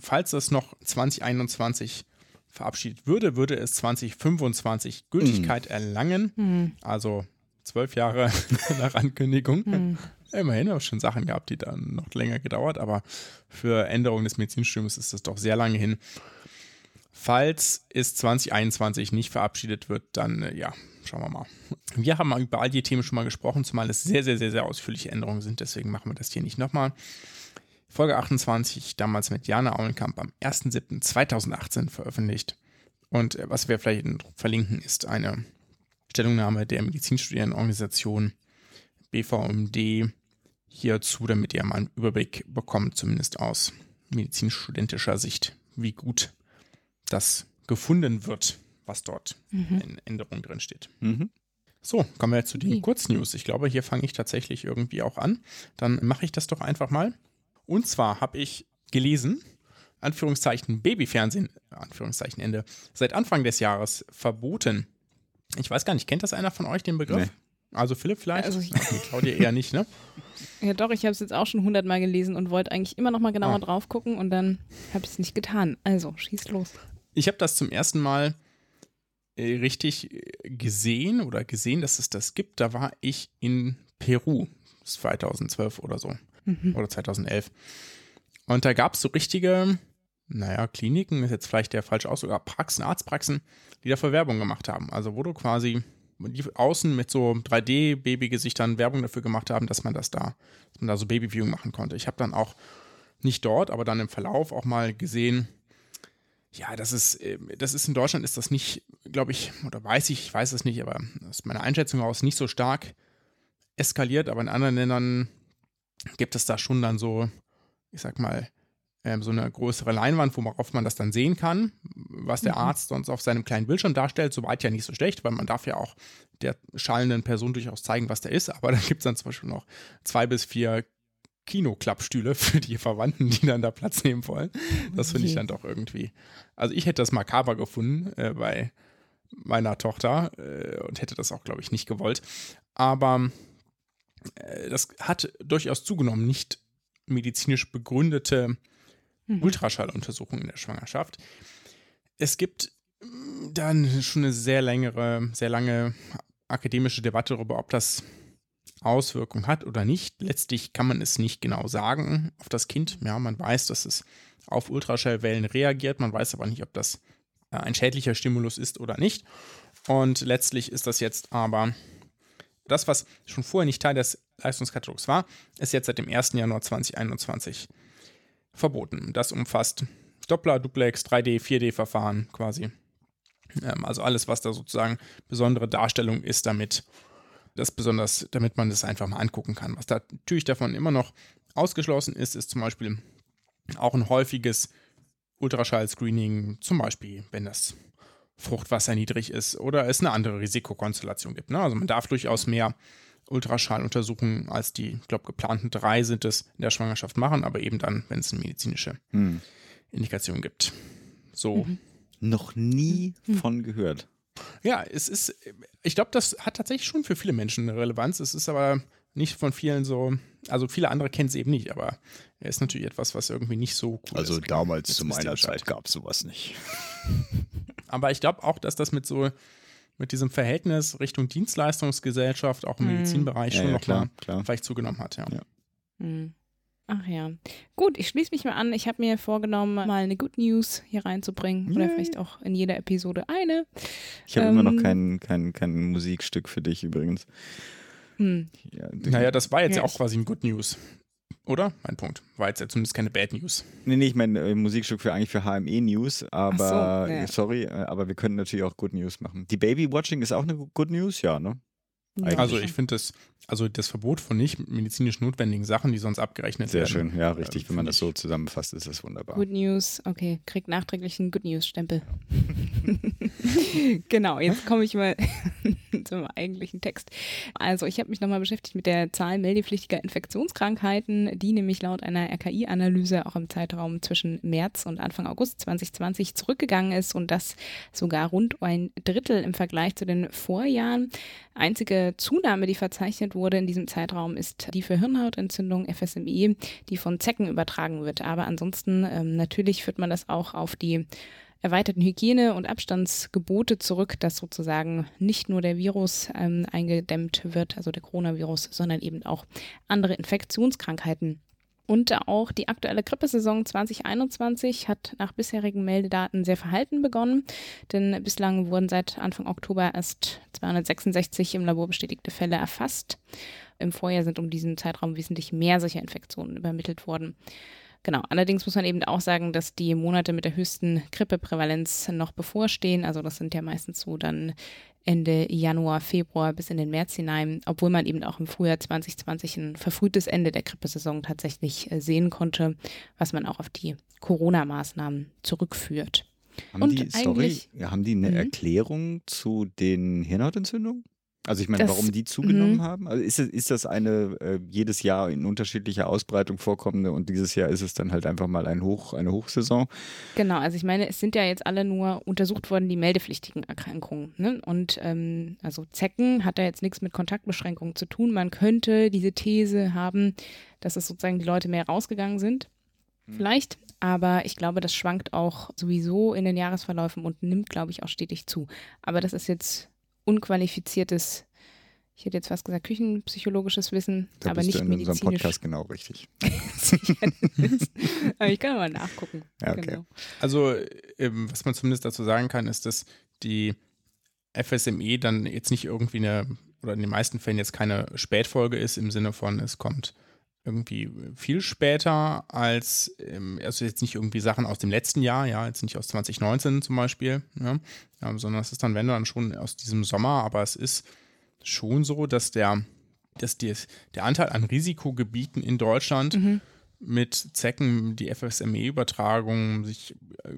Falls das noch 2021 verabschiedet würde, würde es 2025 Gültigkeit mhm. erlangen. Mhm. Also zwölf Jahre [LAUGHS] nach Ankündigung. Mhm. Immerhin habe schon Sachen gehabt, die dann noch länger gedauert, aber für Änderungen des Medizinstudiums ist das doch sehr lange hin. Falls es 2021 nicht verabschiedet wird, dann äh, ja, schauen wir mal. Wir haben über all die Themen schon mal gesprochen, zumal es sehr, sehr, sehr, sehr ausführliche Änderungen sind, deswegen machen wir das hier nicht nochmal. Folge 28, damals mit Jana Aulenkamp am 1.7.2018 veröffentlicht. Und äh, was wir vielleicht verlinken, ist eine Stellungnahme der Medizinstudierendenorganisation BVMD hierzu, damit ihr mal einen Überblick bekommt, zumindest aus medizinstudentischer Sicht, wie gut das gefunden wird, was dort mhm. in Änderungen drin steht. Mhm. So, kommen wir jetzt zu den Kurznews. Ich glaube, hier fange ich tatsächlich irgendwie auch an. Dann mache ich das doch einfach mal. Und zwar habe ich gelesen, Anführungszeichen Babyfernsehen, Anführungszeichen Ende, seit Anfang des Jahres verboten. Ich weiß gar nicht, kennt das einer von euch den Begriff? Nee. Also Philipp vielleicht? Also ich, okay, Claudia eher nicht, ne? [LAUGHS] Ja doch, ich habe es jetzt auch schon hundertmal gelesen und wollte eigentlich immer noch mal genauer ah. drauf gucken und dann habe ich es nicht getan. Also, schieß los. Ich habe das zum ersten Mal äh, richtig äh, gesehen oder gesehen, dass es das gibt. Da war ich in Peru, 2012 oder so. Mhm. Oder 2011. Und da gab es so richtige, naja, Kliniken, ist jetzt vielleicht der falsche Ausdruck, aber Praxen, Arztpraxen, die dafür Werbung gemacht haben. Also wo du quasi die außen mit so 3D-Babygesichtern Werbung dafür gemacht haben, dass man das da, dass man da so Babyviewing machen konnte. Ich habe dann auch nicht dort, aber dann im Verlauf auch mal gesehen, ja, das ist, äh, das ist in Deutschland ist das nicht, glaube ich, oder weiß ich, ich weiß es nicht, aber aus meiner Einschätzung heraus nicht so stark eskaliert, aber in anderen Ländern gibt es da schon dann so, ich sag mal, ähm, so eine größere Leinwand, worauf man das dann sehen kann, was der mhm. Arzt sonst auf seinem kleinen Bildschirm darstellt. Soweit ja nicht so schlecht, weil man darf ja auch der schallenden Person durchaus zeigen, was der ist. Aber [LAUGHS] dann gibt es dann zum Beispiel noch zwei bis vier Kinoklappstühle für die Verwandten, die dann da Platz nehmen wollen. Das finde ich dann doch irgendwie. Also ich hätte das makaber gefunden äh, bei meiner Tochter äh, und hätte das auch, glaube ich, nicht gewollt. Aber äh, das hat durchaus zugenommen, nicht medizinisch begründete mhm. Ultraschalluntersuchung in der Schwangerschaft. Es gibt mm, dann schon eine sehr längere, sehr lange akademische Debatte darüber, ob das Auswirkungen hat oder nicht. Letztlich kann man es nicht genau sagen auf das Kind. Ja, man weiß, dass es auf Ultraschallwellen reagiert, man weiß aber nicht, ob das äh, ein schädlicher Stimulus ist oder nicht. Und letztlich ist das jetzt aber das, was schon vorher nicht Teil des Leistungskatalogs war, ist jetzt seit dem 1. Januar 2021 verboten. Das umfasst Doppler, Duplex, 3D, 4D-Verfahren quasi. Ähm, also alles, was da sozusagen besondere Darstellung ist, damit das besonders, damit man das einfach mal angucken kann. Was da natürlich davon immer noch ausgeschlossen ist, ist zum Beispiel auch ein häufiges Ultraschall-Screening, zum Beispiel, wenn das Fruchtwasser niedrig ist oder es eine andere Risikokonstellation gibt. Ne? Also man darf durchaus mehr Ultraschalluntersuchungen als die, ich glaube, geplanten drei sind es in der Schwangerschaft machen, aber eben dann, wenn es eine medizinische hm. Indikation gibt. So. Mhm. Noch nie mhm. von gehört. Ja, es ist, ich glaube, das hat tatsächlich schon für viele Menschen eine Relevanz. Es ist aber nicht von vielen so, also viele andere kennen es eben nicht, aber er ist natürlich etwas, was irgendwie nicht so cool also ist. Also damals zu meiner Zeit gab es sowas nicht. [LAUGHS] aber ich glaube auch, dass das mit so mit diesem Verhältnis Richtung Dienstleistungsgesellschaft auch im mhm. Medizinbereich ja, schon ja, noch mal vielleicht zugenommen hat, ja. ja. Mhm. Ach ja. Gut, ich schließe mich mal an. Ich habe mir vorgenommen, mal eine Good News hier reinzubringen. Yay. Oder vielleicht auch in jeder Episode eine. Ich habe ähm, immer noch ähm, kein, kein, kein Musikstück für dich übrigens. Hm. Ja, naja, das war jetzt ja, ja auch quasi ein Good News. Oder? Mein Punkt. War jetzt ja zumindest keine Bad News. Nee, nee, ich meine äh, Musikstück für eigentlich für HME News, aber so, ja. sorry, äh, aber wir können natürlich auch Good News machen. Die Baby Watching ist auch eine Good News, ja, ne? Eigentlich. Also ich finde das, also das Verbot von nicht medizinisch notwendigen Sachen, die sonst abgerechnet Sehr werden. Sehr schön, ja, richtig. Äh, Wenn man das so zusammenfasst, ist das wunderbar. Good News, okay, kriegt nachträglich einen Good News-Stempel. [LAUGHS] genau, jetzt komme ich mal [LAUGHS] zum eigentlichen Text. Also ich habe mich nochmal beschäftigt mit der Zahl meldepflichtiger Infektionskrankheiten, die nämlich laut einer RKI-Analyse auch im Zeitraum zwischen März und Anfang August 2020 zurückgegangen ist und das sogar rund ein Drittel im Vergleich zu den Vorjahren. Einzige Zunahme, die verzeichnet wurde in diesem Zeitraum, ist die für Hirnhautentzündung FSME, die von Zecken übertragen wird. Aber ansonsten ähm, natürlich führt man das auch auf die erweiterten Hygiene- und Abstandsgebote zurück, dass sozusagen nicht nur der Virus ähm, eingedämmt wird, also der Coronavirus, sondern eben auch andere Infektionskrankheiten. Und auch die aktuelle Grippesaison 2021 hat nach bisherigen Meldedaten sehr verhalten begonnen, denn bislang wurden seit Anfang Oktober erst 266 im Labor bestätigte Fälle erfasst. Im Vorjahr sind um diesen Zeitraum wesentlich mehr solcher Infektionen übermittelt worden. Genau, allerdings muss man eben auch sagen, dass die Monate mit der höchsten Grippeprävalenz noch bevorstehen. Also das sind ja meistens so dann Ende Januar, Februar bis in den März hinein, obwohl man eben auch im Frühjahr 2020 ein verfrühtes Ende der Grippesaison tatsächlich äh, sehen konnte, was man auch auf die Corona-Maßnahmen zurückführt. Haben Und die, sorry, haben die eine mhm. Erklärung zu den Hirnhautentzündungen? Also ich meine, das, warum die zugenommen mh. haben? Also ist, ist das eine äh, jedes Jahr in unterschiedlicher Ausbreitung vorkommende und dieses Jahr ist es dann halt einfach mal ein Hoch, eine Hochsaison? Genau, also ich meine, es sind ja jetzt alle nur untersucht worden, die meldepflichtigen Erkrankungen. Ne? Und ähm, also Zecken hat da jetzt nichts mit Kontaktbeschränkungen zu tun. Man könnte diese These haben, dass es sozusagen die Leute mehr rausgegangen sind. Hm. Vielleicht, aber ich glaube, das schwankt auch sowieso in den Jahresverläufen und nimmt, glaube ich, auch stetig zu. Aber das ist jetzt unqualifiziertes, ich hätte jetzt fast gesagt, küchenpsychologisches Wissen, da aber nicht du in medizinisch. unserem Podcast genau richtig. [LAUGHS] aber ich kann mal nachgucken. Ja, okay. Genau. Also, ähm, was man zumindest dazu sagen kann, ist, dass die FSME dann jetzt nicht irgendwie eine, oder in den meisten Fällen jetzt keine Spätfolge ist, im Sinne von, es kommt irgendwie viel später als, also jetzt nicht irgendwie Sachen aus dem letzten Jahr, ja, jetzt nicht aus 2019 zum Beispiel, ja, ja, sondern es ist dann, wenn dann schon aus diesem Sommer, aber es ist schon so, dass der, dass die, der Anteil an Risikogebieten in Deutschland mhm. mit Zecken, die FSME-Übertragung sich äh,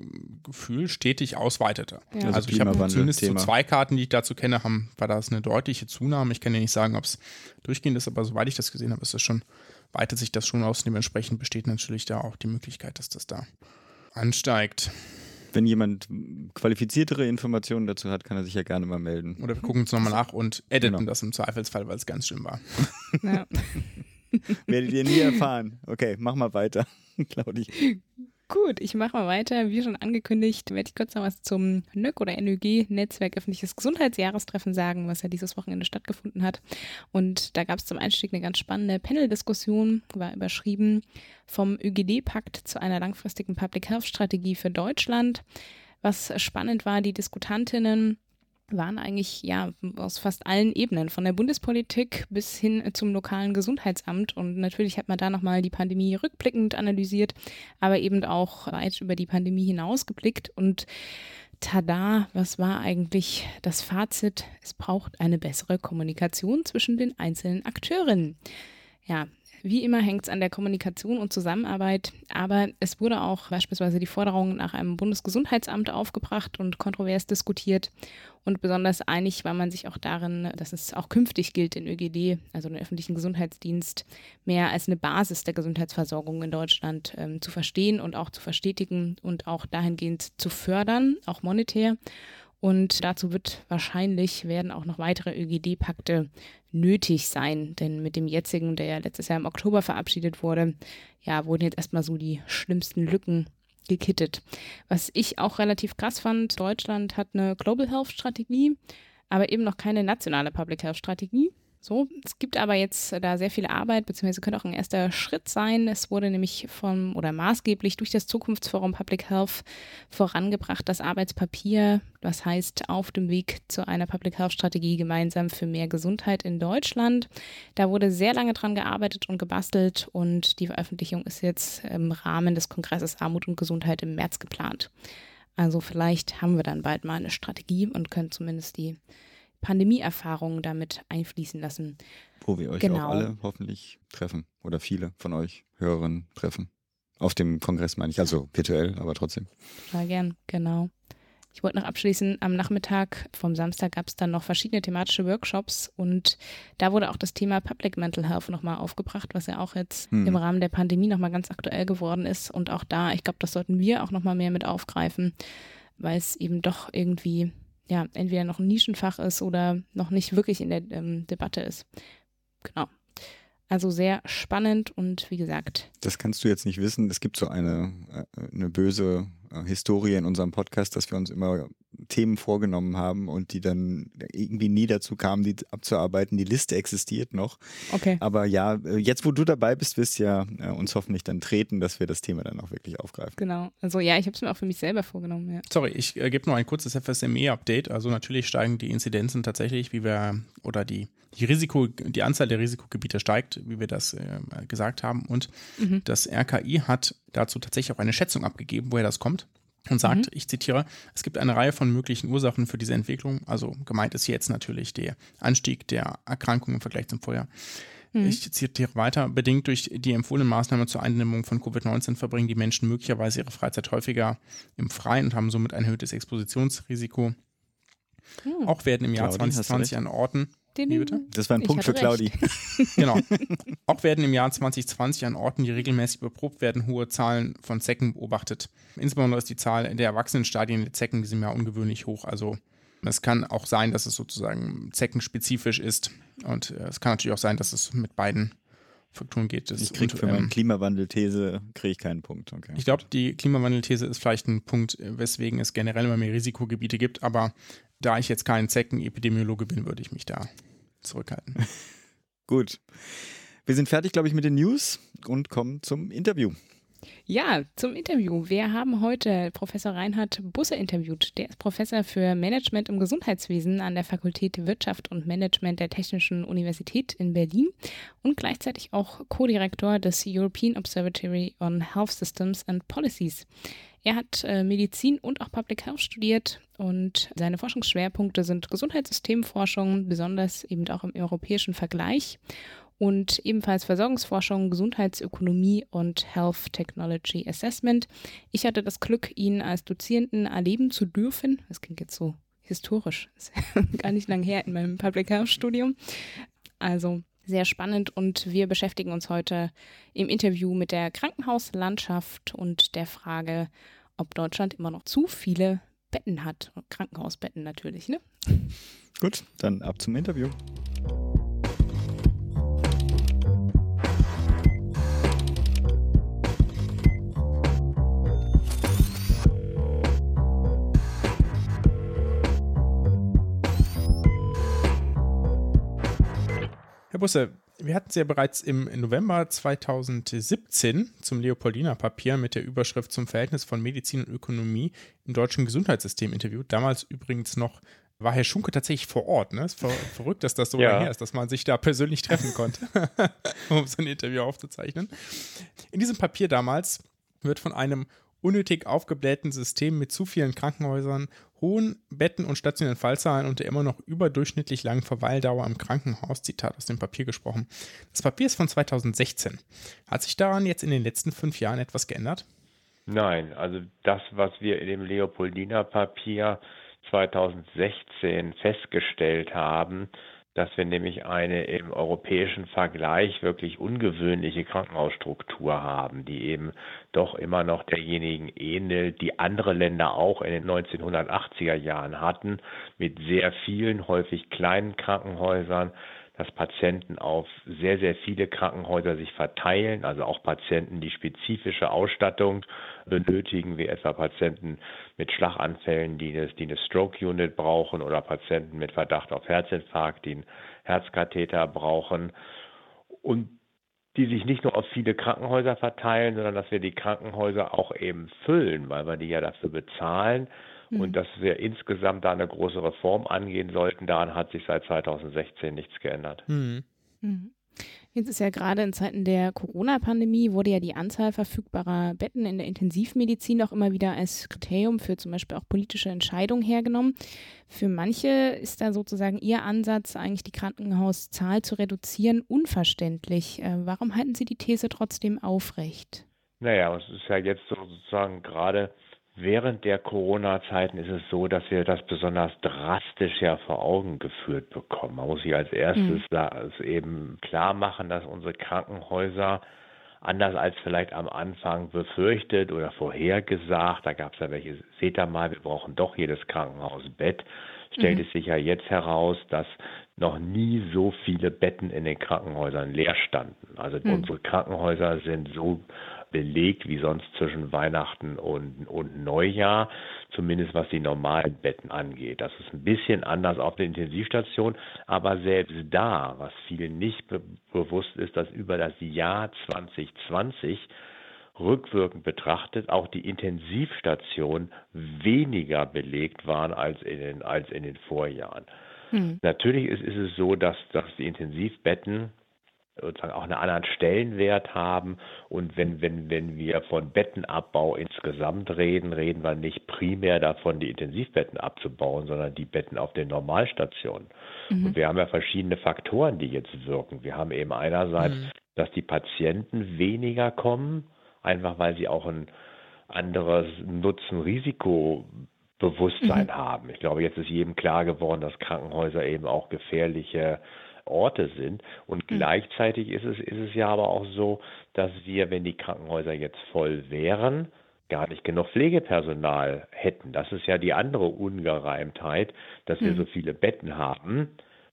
gefühlt stetig ausweitete. Ja. Also, also ich habe zumindest so zwei Karten, die ich dazu kenne, haben, war das eine deutliche Zunahme. Ich kann ja nicht sagen, ob es durchgehend ist, aber soweit ich das gesehen habe, ist das schon weitet sich das schon aus. Dementsprechend besteht natürlich da auch die Möglichkeit, dass das da ansteigt. Wenn jemand qualifiziertere Informationen dazu hat, kann er sich ja gerne mal melden. Oder wir gucken es nochmal nach und editen genau. das im Zweifelsfall, weil es ganz schlimm war. Ja. [LAUGHS] Werdet ihr nie erfahren. Okay, mach mal weiter, [LAUGHS] Claudi. Gut, ich mache mal weiter. Wie schon angekündigt, werde ich kurz noch was zum NÖG oder NÖG, Netzwerk öffentliches Gesundheitsjahrestreffen sagen, was ja dieses Wochenende stattgefunden hat. Und da gab es zum Einstieg eine ganz spannende Panel-Diskussion, war überschrieben vom ÖGD-Pakt zu einer langfristigen Public Health Strategie für Deutschland. Was spannend war, die Diskutantinnen waren eigentlich ja aus fast allen Ebenen, von der Bundespolitik bis hin zum lokalen Gesundheitsamt. Und natürlich hat man da nochmal die Pandemie rückblickend analysiert, aber eben auch weit über die Pandemie hinaus geblickt. Und tada, was war eigentlich das Fazit? Es braucht eine bessere Kommunikation zwischen den einzelnen Akteuren. Ja, wie immer hängt es an der Kommunikation und Zusammenarbeit, aber es wurde auch beispielsweise die Forderung nach einem Bundesgesundheitsamt aufgebracht und kontrovers diskutiert. Und besonders einig war man sich auch darin, dass es auch künftig gilt, den ÖGD, also den öffentlichen Gesundheitsdienst, mehr als eine Basis der Gesundheitsversorgung in Deutschland ähm, zu verstehen und auch zu verstetigen und auch dahingehend zu fördern, auch monetär. Und dazu wird wahrscheinlich werden auch noch weitere ÖGD-Pakte nötig sein, denn mit dem jetzigen, der ja letztes Jahr im Oktober verabschiedet wurde, ja, wurden jetzt erstmal so die schlimmsten Lücken gekittet. Was ich auch relativ krass fand, Deutschland hat eine Global Health Strategie, aber eben noch keine nationale Public Health Strategie. So, es gibt aber jetzt da sehr viel Arbeit, beziehungsweise könnte auch ein erster Schritt sein. Es wurde nämlich vom oder maßgeblich durch das Zukunftsforum Public Health vorangebracht, das Arbeitspapier, das heißt auf dem Weg zu einer Public Health Strategie gemeinsam für mehr Gesundheit in Deutschland. Da wurde sehr lange dran gearbeitet und gebastelt und die Veröffentlichung ist jetzt im Rahmen des Kongresses Armut und Gesundheit im März geplant. Also vielleicht haben wir dann bald mal eine Strategie und können zumindest die Pandemieerfahrungen damit einfließen lassen. Wo wir euch genau. auch alle hoffentlich treffen oder viele von euch Hörerinnen treffen. Auf dem Kongress meine ich, also virtuell, aber trotzdem. Total gern, genau. Ich wollte noch abschließen, am Nachmittag vom Samstag gab es dann noch verschiedene thematische Workshops und da wurde auch das Thema Public Mental Health nochmal aufgebracht, was ja auch jetzt hm. im Rahmen der Pandemie nochmal ganz aktuell geworden ist. Und auch da, ich glaube, das sollten wir auch nochmal mehr mit aufgreifen, weil es eben doch irgendwie ja, entweder noch ein Nischenfach ist oder noch nicht wirklich in der ähm, Debatte ist. Genau. Also sehr spannend und wie gesagt. Das kannst du jetzt nicht wissen. Es gibt so eine, äh, eine böse äh, Historie in unserem Podcast, dass wir uns immer Themen vorgenommen haben und die dann irgendwie nie dazu kamen, die abzuarbeiten. Die Liste existiert noch. Okay. Aber ja, äh, jetzt wo du dabei bist, wirst du ja äh, uns hoffentlich dann treten, dass wir das Thema dann auch wirklich aufgreifen. Genau. Also ja, ich habe es mir auch für mich selber vorgenommen. Ja. Sorry, ich äh, gebe noch ein kurzes FSME-Update. Also natürlich steigen die Inzidenzen tatsächlich, wie wir, oder die, die Risiko, die Anzahl der Risikogebiete steigt, wie wir das äh, gesagt haben. Und mhm. das RKI hat dazu tatsächlich auch eine Schätzung abgegeben, woher das kommt und sagt, mhm. ich zitiere, es gibt eine Reihe von möglichen Ursachen für diese Entwicklung. Also gemeint ist jetzt natürlich der Anstieg der Erkrankungen im Vergleich zum Vorjahr. Mhm. Ich zitiere weiter, bedingt durch die empfohlenen Maßnahmen zur Eindämmung von Covid-19 verbringen die Menschen möglicherweise ihre Freizeit häufiger im Freien und haben somit ein erhöhtes Expositionsrisiko. Mhm. Auch werden im Jahr Claudi, 2020 an Orten wie bitte? Das war ein Punkt für Claudi. [LAUGHS] genau. Auch werden im Jahr 2020 an Orten, die regelmäßig überprobt werden, hohe Zahlen von Zecken beobachtet. Insbesondere ist die Zahl der Erwachsenenstadien der Zecken in diesem Jahr ungewöhnlich hoch. Also es kann auch sein, dass es sozusagen zeckenspezifisch ist. Und äh, es kann natürlich auch sein, dass es mit beiden Faktoren geht. Das ich kriege für ähm, meine Klimawandel-These kriege ich keinen Punkt. Okay. Ich glaube, die Klimawandel-These ist vielleicht ein Punkt, weswegen es generell immer mehr Risikogebiete gibt. Aber da ich jetzt kein Zecken-Epidemiologe bin, würde ich mich da zurückhalten. [LAUGHS] Gut. Wir sind fertig, glaube ich, mit den News und kommen zum Interview. Ja, zum Interview. Wir haben heute Professor Reinhard Busse interviewt. Der ist Professor für Management im Gesundheitswesen an der Fakultät Wirtschaft und Management der Technischen Universität in Berlin und gleichzeitig auch Co-Direktor des European Observatory on Health Systems and Policies. Er hat äh, Medizin und auch Public Health studiert und seine Forschungsschwerpunkte sind Gesundheitssystemforschung, besonders eben auch im europäischen Vergleich und ebenfalls Versorgungsforschung, Gesundheitsökonomie und Health Technology Assessment. Ich hatte das Glück, ihn als Dozierenden erleben zu dürfen. Das klingt jetzt so historisch, [LAUGHS] ist gar nicht lang her in meinem Public Health Studium. Also sehr spannend und wir beschäftigen uns heute im Interview mit der Krankenhauslandschaft und der Frage, ob Deutschland immer noch zu viele Betten hat. Krankenhausbetten natürlich, ne? Gut, dann ab zum Interview. Herr Busse, wir hatten es ja bereits im November 2017 zum Leopoldina-Papier mit der Überschrift zum Verhältnis von Medizin und Ökonomie im deutschen Gesundheitssystem interviewt. Damals übrigens noch war Herr Schunke tatsächlich vor Ort. Ne? Es ist ver [LAUGHS] verrückt, dass das so ja. her ist, dass man sich da persönlich treffen konnte, [LAUGHS] um so ein Interview aufzuzeichnen. In diesem Papier damals wird von einem unnötig aufgeblähten System mit zu vielen Krankenhäusern, hohen Betten und stationären Fallzahlen und der immer noch überdurchschnittlich langen Verweildauer im Krankenhaus, Zitat aus dem Papier gesprochen. Das Papier ist von 2016. Hat sich daran jetzt in den letzten fünf Jahren etwas geändert? Nein, also das, was wir in dem Leopoldina Papier 2016 festgestellt haben, dass wir nämlich eine im europäischen Vergleich wirklich ungewöhnliche Krankenhausstruktur haben, die eben doch immer noch derjenigen ähnelt, die andere Länder auch in den 1980er Jahren hatten, mit sehr vielen, häufig kleinen Krankenhäusern, dass Patienten auf sehr, sehr viele Krankenhäuser sich verteilen, also auch Patienten, die spezifische Ausstattung benötigen, wie etwa Patienten mit Schlaganfällen, die eine, die eine Stroke Unit brauchen oder Patienten mit Verdacht auf Herzinfarkt, die einen Herzkatheter brauchen. Und die sich nicht nur auf viele Krankenhäuser verteilen, sondern dass wir die Krankenhäuser auch eben füllen, weil wir die ja dafür bezahlen mhm. und dass wir insgesamt da eine große Reform angehen sollten. Daran hat sich seit 2016 nichts geändert. Mhm. Mhm. Jetzt ist ja gerade in Zeiten der Corona-Pandemie wurde ja die Anzahl verfügbarer Betten in der Intensivmedizin auch immer wieder als Kriterium für zum Beispiel auch politische Entscheidungen hergenommen. Für manche ist da sozusagen Ihr Ansatz, eigentlich die Krankenhauszahl zu reduzieren, unverständlich. Äh, warum halten Sie die These trotzdem aufrecht? Naja, es ist ja jetzt sozusagen gerade Während der Corona-Zeiten ist es so, dass wir das besonders drastisch ja vor Augen geführt bekommen. Man muss sich als erstes mhm. eben klar machen, dass unsere Krankenhäuser anders als vielleicht am Anfang befürchtet oder vorhergesagt, da gab es ja welche, seht ihr mal, wir brauchen doch jedes Krankenhausbett, stellt mhm. es sich ja jetzt heraus, dass noch nie so viele Betten in den Krankenhäusern leer standen. Also mhm. unsere Krankenhäuser sind so belegt wie sonst zwischen Weihnachten und, und Neujahr, zumindest was die normalen Betten angeht. Das ist ein bisschen anders auf der Intensivstation, aber selbst da, was vielen nicht be bewusst ist, dass über das Jahr 2020 rückwirkend betrachtet auch die Intensivstationen weniger belegt waren als in den, als in den Vorjahren. Hm. Natürlich ist, ist es so, dass, dass die Intensivbetten sozusagen auch einen anderen Stellenwert haben. Und wenn, wenn, wenn wir von Bettenabbau insgesamt reden, reden wir nicht primär davon, die Intensivbetten abzubauen, sondern die Betten auf den Normalstationen. Mhm. Und wir haben ja verschiedene Faktoren, die jetzt wirken. Wir haben eben einerseits, mhm. dass die Patienten weniger kommen, einfach weil sie auch ein anderes Nutzen-Risiko Bewusstsein mhm. haben. Ich glaube, jetzt ist jedem klar geworden, dass Krankenhäuser eben auch gefährliche Orte sind. Und mhm. gleichzeitig ist es, ist es ja aber auch so, dass wir, wenn die Krankenhäuser jetzt voll wären, gar nicht genug Pflegepersonal hätten. Das ist ja die andere Ungereimtheit, dass wir mhm. so viele Betten haben.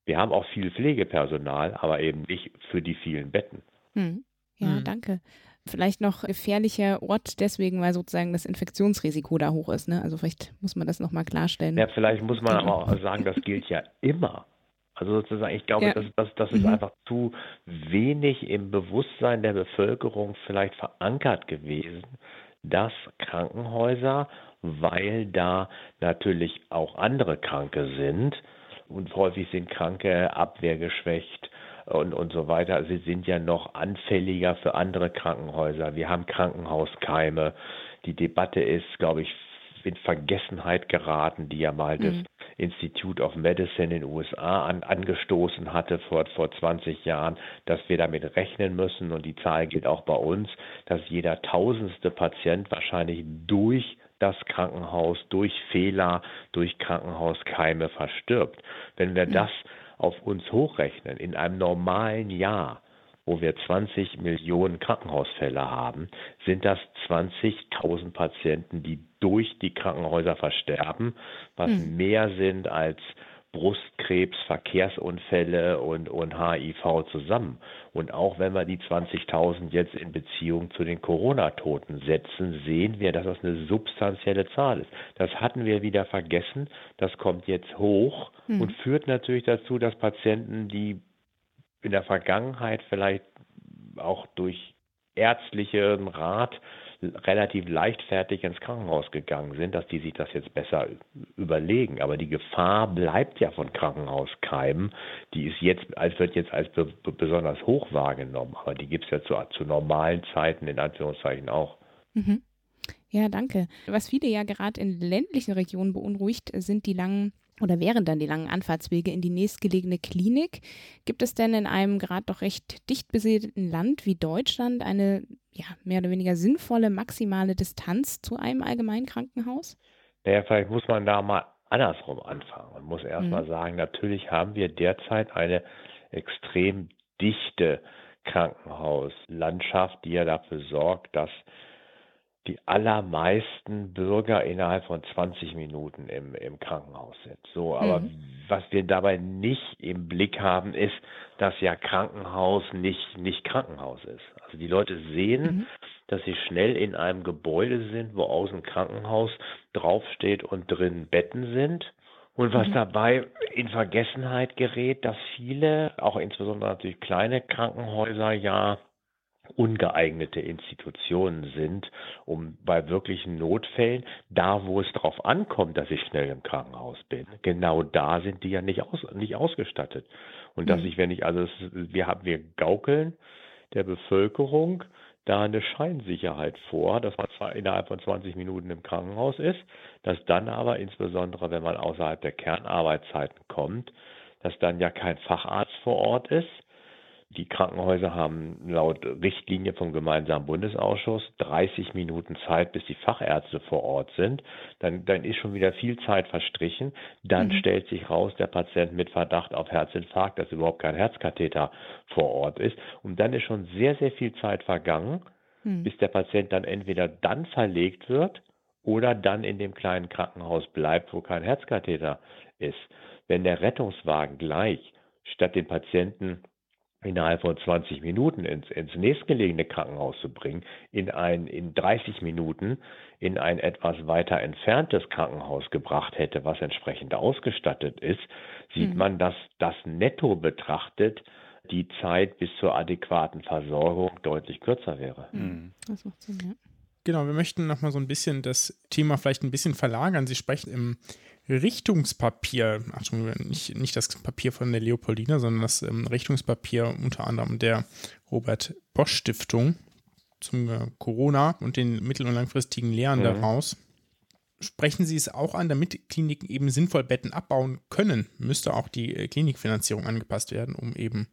Wir haben auch viel Pflegepersonal, aber eben nicht für die vielen Betten. Mhm. Ja, mhm. danke. Vielleicht noch gefährlicher Ort deswegen, weil sozusagen das Infektionsrisiko da hoch ist. Ne? Also vielleicht muss man das nochmal klarstellen. Ja, vielleicht muss man aber auch sagen, das gilt ja immer. Also sozusagen, ich glaube, ja. das, das, das ist mhm. einfach zu wenig im Bewusstsein der Bevölkerung vielleicht verankert gewesen, dass Krankenhäuser, weil da natürlich auch andere Kranke sind und häufig sind Kranke abwehrgeschwächt und, und so weiter, sie sind ja noch anfälliger für andere Krankenhäuser. Wir haben Krankenhauskeime. Die Debatte ist, glaube ich, in Vergessenheit geraten, die ja mal mhm. das Institute of Medicine in den USA an, angestoßen hatte vor, vor 20 Jahren, dass wir damit rechnen müssen und die Zahl gilt auch bei uns, dass jeder tausendste Patient wahrscheinlich durch das Krankenhaus, durch Fehler, durch Krankenhauskeime verstirbt. Wenn wir mhm. das auf uns hochrechnen in einem normalen Jahr, wo wir 20 Millionen Krankenhausfälle haben, sind das 20.000 Patienten, die durch die Krankenhäuser versterben, was mhm. mehr sind als Brustkrebs, Verkehrsunfälle und, und HIV zusammen. Und auch wenn wir die 20.000 jetzt in Beziehung zu den Corona-Toten setzen, sehen wir, dass das eine substanzielle Zahl ist. Das hatten wir wieder vergessen. Das kommt jetzt hoch mhm. und führt natürlich dazu, dass Patienten, die in der Vergangenheit vielleicht auch durch ärztlichen Rat relativ leichtfertig ins Krankenhaus gegangen sind, dass die sich das jetzt besser überlegen. Aber die Gefahr bleibt ja von Krankenhauskeimen. Die ist jetzt, als wird jetzt als be besonders hoch wahrgenommen. Aber die gibt es ja zu, zu normalen Zeiten in Anführungszeichen auch. Mhm. Ja, danke. Was viele ja gerade in ländlichen Regionen beunruhigt, sind die langen oder wären dann die langen Anfahrtswege in die nächstgelegene Klinik. Gibt es denn in einem gerade doch recht dicht besiedelten Land wie Deutschland eine ja, mehr oder weniger sinnvolle maximale Distanz zu einem Allgemeinkrankenhaus? Naja, vielleicht muss man da mal andersrum anfangen. Man muss erstmal mhm. sagen, natürlich haben wir derzeit eine extrem dichte Krankenhauslandschaft, die ja dafür sorgt, dass die allermeisten Bürger innerhalb von 20 Minuten im, im Krankenhaus sind. So, aber mhm. was wir dabei nicht im Blick haben, ist, dass ja Krankenhaus nicht, nicht Krankenhaus ist. Also die Leute sehen, mhm. dass sie schnell in einem Gebäude sind, wo außen Krankenhaus draufsteht und drin Betten sind. Und was mhm. dabei in Vergessenheit gerät, dass viele, auch insbesondere natürlich kleine Krankenhäuser, ja ungeeignete Institutionen sind, um bei wirklichen Notfällen, da wo es darauf ankommt, dass ich schnell im Krankenhaus bin, genau da sind die ja nicht, aus, nicht ausgestattet. Und dass mhm. ich, wenn ich, also es, wir haben, wir gaukeln der Bevölkerung da eine Scheinsicherheit vor, dass man zwar innerhalb von 20 Minuten im Krankenhaus ist, dass dann aber insbesondere, wenn man außerhalb der Kernarbeitszeiten kommt, dass dann ja kein Facharzt vor Ort ist, die Krankenhäuser haben laut Richtlinie vom gemeinsamen Bundesausschuss 30 Minuten Zeit, bis die Fachärzte vor Ort sind. Dann, dann ist schon wieder viel Zeit verstrichen. Dann mhm. stellt sich raus, der Patient mit Verdacht auf Herzinfarkt, dass überhaupt kein Herzkatheter vor Ort ist. Und dann ist schon sehr, sehr viel Zeit vergangen, mhm. bis der Patient dann entweder dann verlegt wird oder dann in dem kleinen Krankenhaus bleibt, wo kein Herzkatheter ist. Wenn der Rettungswagen gleich statt den Patienten innerhalb von 20 Minuten ins, ins nächstgelegene Krankenhaus zu bringen, in ein in 30 Minuten in ein etwas weiter entferntes Krankenhaus gebracht hätte, was entsprechend ausgestattet ist, sieht mhm. man, dass das netto betrachtet die Zeit bis zur adäquaten Versorgung deutlich kürzer wäre. Mhm. Das macht Sinn, ja. Genau, wir möchten nochmal so ein bisschen das Thema vielleicht ein bisschen verlagern. Sie sprechen im Richtungspapier, Achtung, nicht, nicht das Papier von der Leopoldina, sondern das ähm, Richtungspapier unter anderem der Robert Bosch Stiftung zum äh, Corona und den mittel- und langfristigen Lehren mhm. daraus. Sprechen Sie es auch an, damit Kliniken eben sinnvoll Betten abbauen können, müsste auch die äh, Klinikfinanzierung angepasst werden, um eben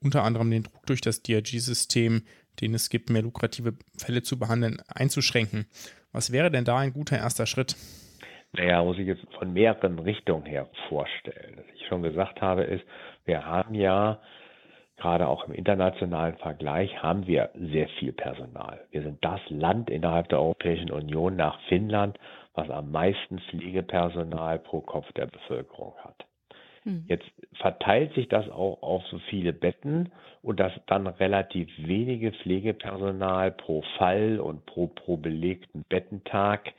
unter anderem den Druck durch das DRG-System, den es gibt, mehr lukrative Fälle zu behandeln, einzuschränken. Was wäre denn da ein guter erster Schritt? Naja, muss ich jetzt von mehreren Richtungen her vorstellen. Was ich schon gesagt habe, ist, wir haben ja gerade auch im internationalen Vergleich haben wir sehr viel Personal. Wir sind das Land innerhalb der Europäischen Union nach Finnland, was am meisten Pflegepersonal pro Kopf der Bevölkerung hat. Hm. Jetzt verteilt sich das auch auf so viele Betten und das dann relativ wenige Pflegepersonal pro Fall und pro, pro belegten Bettentag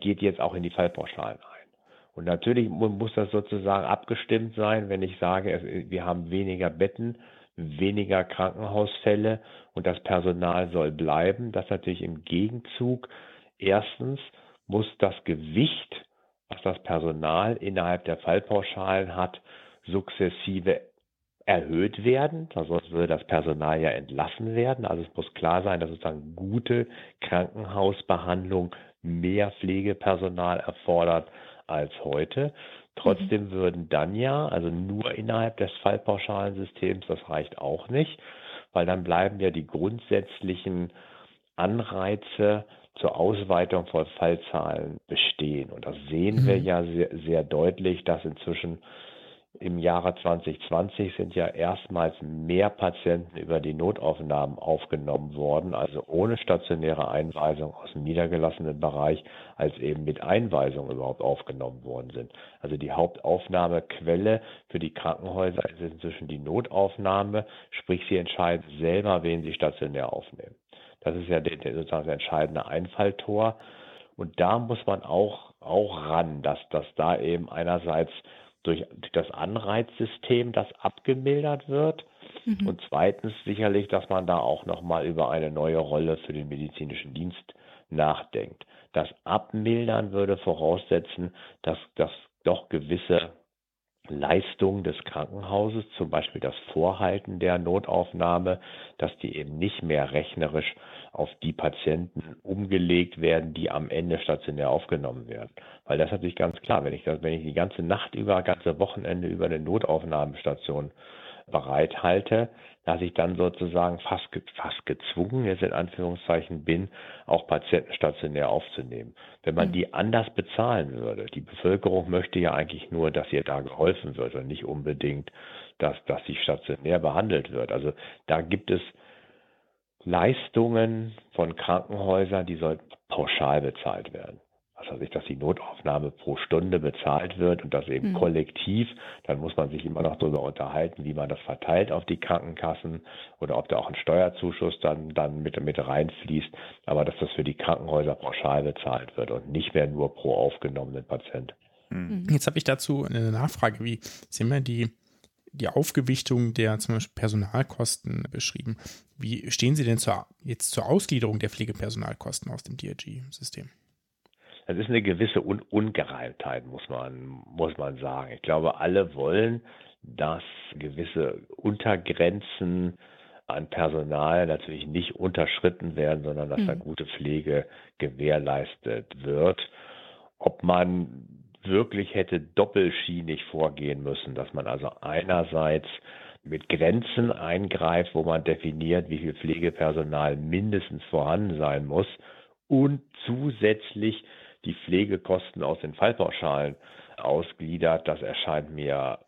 geht jetzt auch in die Fallpauschalen ein. Und natürlich muss das sozusagen abgestimmt sein, wenn ich sage, wir haben weniger Betten, weniger Krankenhausfälle und das Personal soll bleiben. Das natürlich im Gegenzug. Erstens muss das Gewicht, was das Personal innerhalb der Fallpauschalen hat, sukzessive erhöht werden, sonst würde das Personal ja entlassen werden. Also es muss klar sein, dass sozusagen gute Krankenhausbehandlung mehr Pflegepersonal erfordert als heute. Trotzdem mhm. würden dann ja, also nur innerhalb des Fallpauschalensystems, das reicht auch nicht, weil dann bleiben ja die grundsätzlichen Anreize zur Ausweitung von Fallzahlen bestehen. Und das sehen mhm. wir ja sehr, sehr deutlich, dass inzwischen im Jahre 2020 sind ja erstmals mehr Patienten über die Notaufnahmen aufgenommen worden, also ohne stationäre Einweisung aus dem niedergelassenen Bereich, als eben mit Einweisung überhaupt aufgenommen worden sind. Also die Hauptaufnahmequelle für die Krankenhäuser ist inzwischen die Notaufnahme, sprich sie entscheiden selber, wen sie stationär aufnehmen. Das ist ja sozusagen der entscheidende Einfalltor. Und da muss man auch, auch ran, dass, dass da eben einerseits durch das Anreizsystem, das abgemildert wird. Mhm. Und zweitens sicherlich, dass man da auch nochmal über eine neue Rolle für den medizinischen Dienst nachdenkt. Das Abmildern würde voraussetzen, dass, dass doch gewisse Leistungen des Krankenhauses, zum Beispiel das Vorhalten der Notaufnahme, dass die eben nicht mehr rechnerisch auf die Patienten umgelegt werden, die am Ende stationär aufgenommen werden. Weil das ist natürlich ganz klar, wenn ich das, wenn ich die ganze Nacht über, ganze Wochenende über eine Notaufnahmestation bereithalte, dass ich dann sozusagen fast, fast gezwungen jetzt in Anführungszeichen bin, auch Patienten stationär aufzunehmen. Wenn man mhm. die anders bezahlen würde, die Bevölkerung möchte ja eigentlich nur, dass ihr da geholfen wird und nicht unbedingt, dass, dass sie stationär behandelt wird. Also da gibt es Leistungen von Krankenhäusern, die sollten pauschal bezahlt werden. Also sich, dass die Notaufnahme pro Stunde bezahlt wird und das eben mhm. kollektiv, dann muss man sich immer noch darüber unterhalten, wie man das verteilt auf die Krankenkassen oder ob da auch ein Steuerzuschuss dann, dann mit, mit reinfließt, aber dass das für die Krankenhäuser pauschal bezahlt wird und nicht mehr nur pro aufgenommenen Patient. Mhm. Jetzt habe ich dazu eine Nachfrage, wie haben ja die, die Aufgewichtung der zum Beispiel Personalkosten beschrieben. Wie stehen Sie denn zur, jetzt zur Ausgliederung der Pflegepersonalkosten aus dem DRG-System? Das ist eine gewisse Un Ungereimtheit, muss man, muss man sagen. Ich glaube, alle wollen, dass gewisse Untergrenzen an Personal natürlich nicht unterschritten werden, sondern dass mhm. da gute Pflege gewährleistet wird. Ob man wirklich hätte doppelschienig vorgehen müssen, dass man also einerseits mit Grenzen eingreift, wo man definiert, wie viel Pflegepersonal mindestens vorhanden sein muss und zusätzlich die Pflegekosten aus den Fallpauschalen ausgliedert, das erscheint mir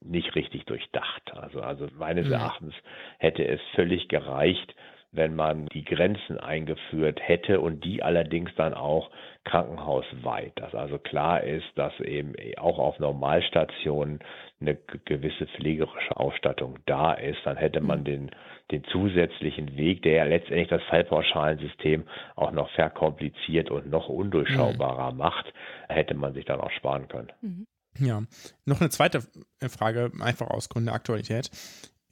nicht richtig durchdacht. Also, also meines mhm. Erachtens hätte es völlig gereicht, wenn man die Grenzen eingeführt hätte und die allerdings dann auch krankenhausweit, dass also klar ist, dass eben auch auf Normalstationen eine gewisse pflegerische Ausstattung da ist, dann hätte man mhm. den, den zusätzlichen Weg, der ja letztendlich das Fallpauschalensystem auch noch verkompliziert und noch undurchschaubarer mhm. macht, hätte man sich dann auch sparen können. Mhm. Ja, noch eine zweite Frage, einfach aus Gründen der Aktualität.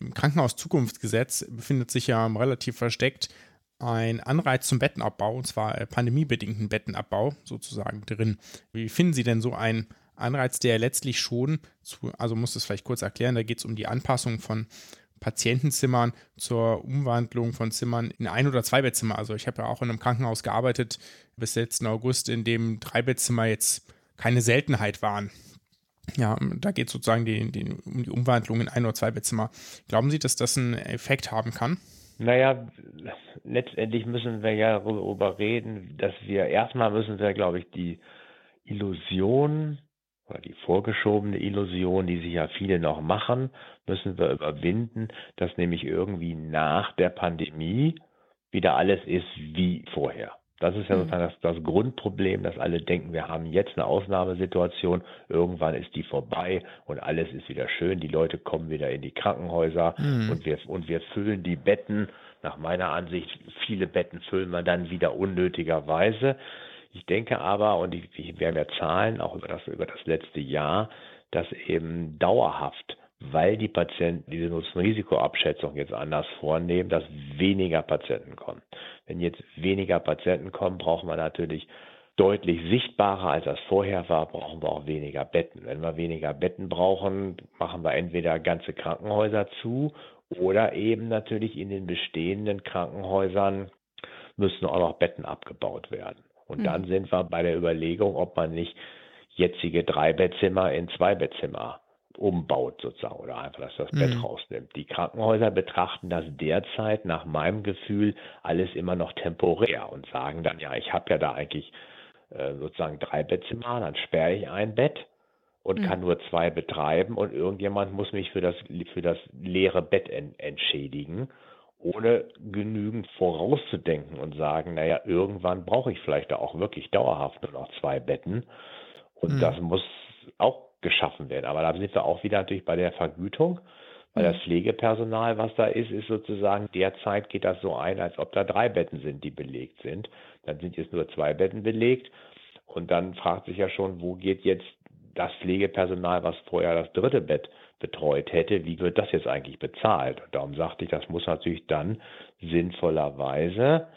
Im Krankenhaus Zukunftsgesetz befindet sich ja relativ versteckt ein Anreiz zum Bettenabbau, und zwar äh, pandemiebedingten Bettenabbau sozusagen drin. Wie finden Sie denn so einen Anreiz, der letztlich schon, zu, also muss es vielleicht kurz erklären, da geht es um die Anpassung von Patientenzimmern zur Umwandlung von Zimmern in ein- oder zwei Bettzimmer. Also ich habe ja auch in einem Krankenhaus gearbeitet bis letzten August, in dem drei Bettzimmer jetzt keine Seltenheit waren. Ja, da geht es sozusagen die, die, um die Umwandlung in ein oder zwei Bettzimmer. Glauben Sie, dass das einen Effekt haben kann? Naja, letztendlich müssen wir ja darüber reden, dass wir erstmal müssen wir, glaube ich, die Illusion oder die vorgeschobene Illusion, die sich ja viele noch machen, müssen wir überwinden, dass nämlich irgendwie nach der Pandemie wieder alles ist wie vorher. Das ist ja mhm. sozusagen das, das, Grundproblem, dass alle denken, wir haben jetzt eine Ausnahmesituation, irgendwann ist die vorbei und alles ist wieder schön, die Leute kommen wieder in die Krankenhäuser mhm. und, wir, und wir füllen die Betten. Nach meiner Ansicht, viele Betten füllen wir dann wieder unnötigerweise. Ich denke aber, und ich, wir haben ja Zahlen auch über das, über das letzte Jahr, dass eben dauerhaft weil die Patienten diese Nutzen-Risiko-Abschätzung jetzt anders vornehmen, dass weniger Patienten kommen. Wenn jetzt weniger Patienten kommen, brauchen wir natürlich deutlich sichtbarer, als das vorher war, brauchen wir auch weniger Betten. Wenn wir weniger Betten brauchen, machen wir entweder ganze Krankenhäuser zu oder eben natürlich in den bestehenden Krankenhäusern müssen auch noch Betten abgebaut werden. Und mhm. dann sind wir bei der Überlegung, ob man nicht jetzige Drei-Bettzimmer in Zwei-Bettzimmer umbaut sozusagen oder einfach, dass das mhm. Bett rausnimmt. Die Krankenhäuser betrachten das derzeit nach meinem Gefühl alles immer noch temporär und sagen dann, ja, ich habe ja da eigentlich äh, sozusagen drei Bettzimmer, dann sperre ich ein Bett und mhm. kann nur zwei betreiben und irgendjemand muss mich für das, für das leere Bett en, entschädigen, ohne genügend vorauszudenken und sagen, naja, irgendwann brauche ich vielleicht da auch wirklich dauerhaft nur noch zwei Betten. Und mhm. das muss auch geschaffen werden. Aber da sind wir auch wieder natürlich bei der Vergütung, weil das mhm. Pflegepersonal, was da ist, ist sozusagen derzeit geht das so ein, als ob da drei Betten sind, die belegt sind. Dann sind jetzt nur zwei Betten belegt. Und dann fragt sich ja schon, wo geht jetzt das Pflegepersonal, was vorher das dritte Bett betreut hätte, wie wird das jetzt eigentlich bezahlt? Und darum sagte ich, das muss natürlich dann sinnvollerweise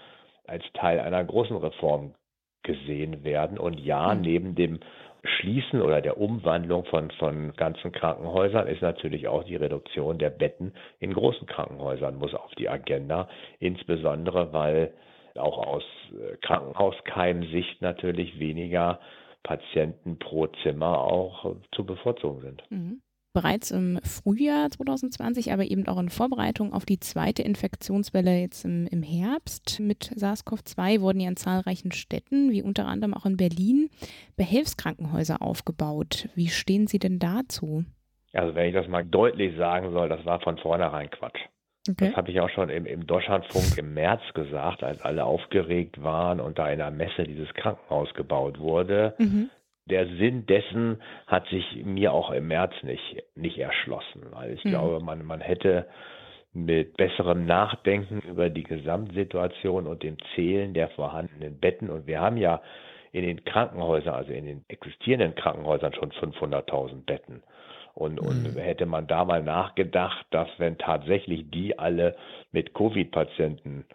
als Teil einer großen Reform gesehen werden. Und ja, mhm. neben dem Schließen oder der Umwandlung von, von ganzen Krankenhäusern ist natürlich auch die Reduktion der Betten in großen Krankenhäusern muss auf die Agenda, insbesondere weil auch aus äh, Krankenhauskeimsicht natürlich weniger Patienten pro Zimmer auch zu bevorzugen sind. Mhm. Bereits im Frühjahr 2020, aber eben auch in Vorbereitung auf die zweite Infektionswelle jetzt im, im Herbst mit SARS-CoV-2 wurden ja in zahlreichen Städten, wie unter anderem auch in Berlin, Behelfskrankenhäuser aufgebaut. Wie stehen Sie denn dazu? Also wenn ich das mal deutlich sagen soll, das war von vornherein Quatsch. Okay. Das habe ich auch schon im, im Deutschlandfunk im März gesagt, als alle aufgeregt waren und da in der Messe dieses Krankenhaus gebaut wurde. Mhm der Sinn dessen hat sich mir auch im März nicht, nicht erschlossen. Weil ich mhm. glaube, man, man hätte mit besserem Nachdenken über die Gesamtsituation und dem Zählen der vorhandenen Betten, und wir haben ja in den Krankenhäusern, also in den existierenden Krankenhäusern schon 500.000 Betten. Und, und mhm. hätte man da mal nachgedacht, dass wenn tatsächlich die alle mit Covid-Patienten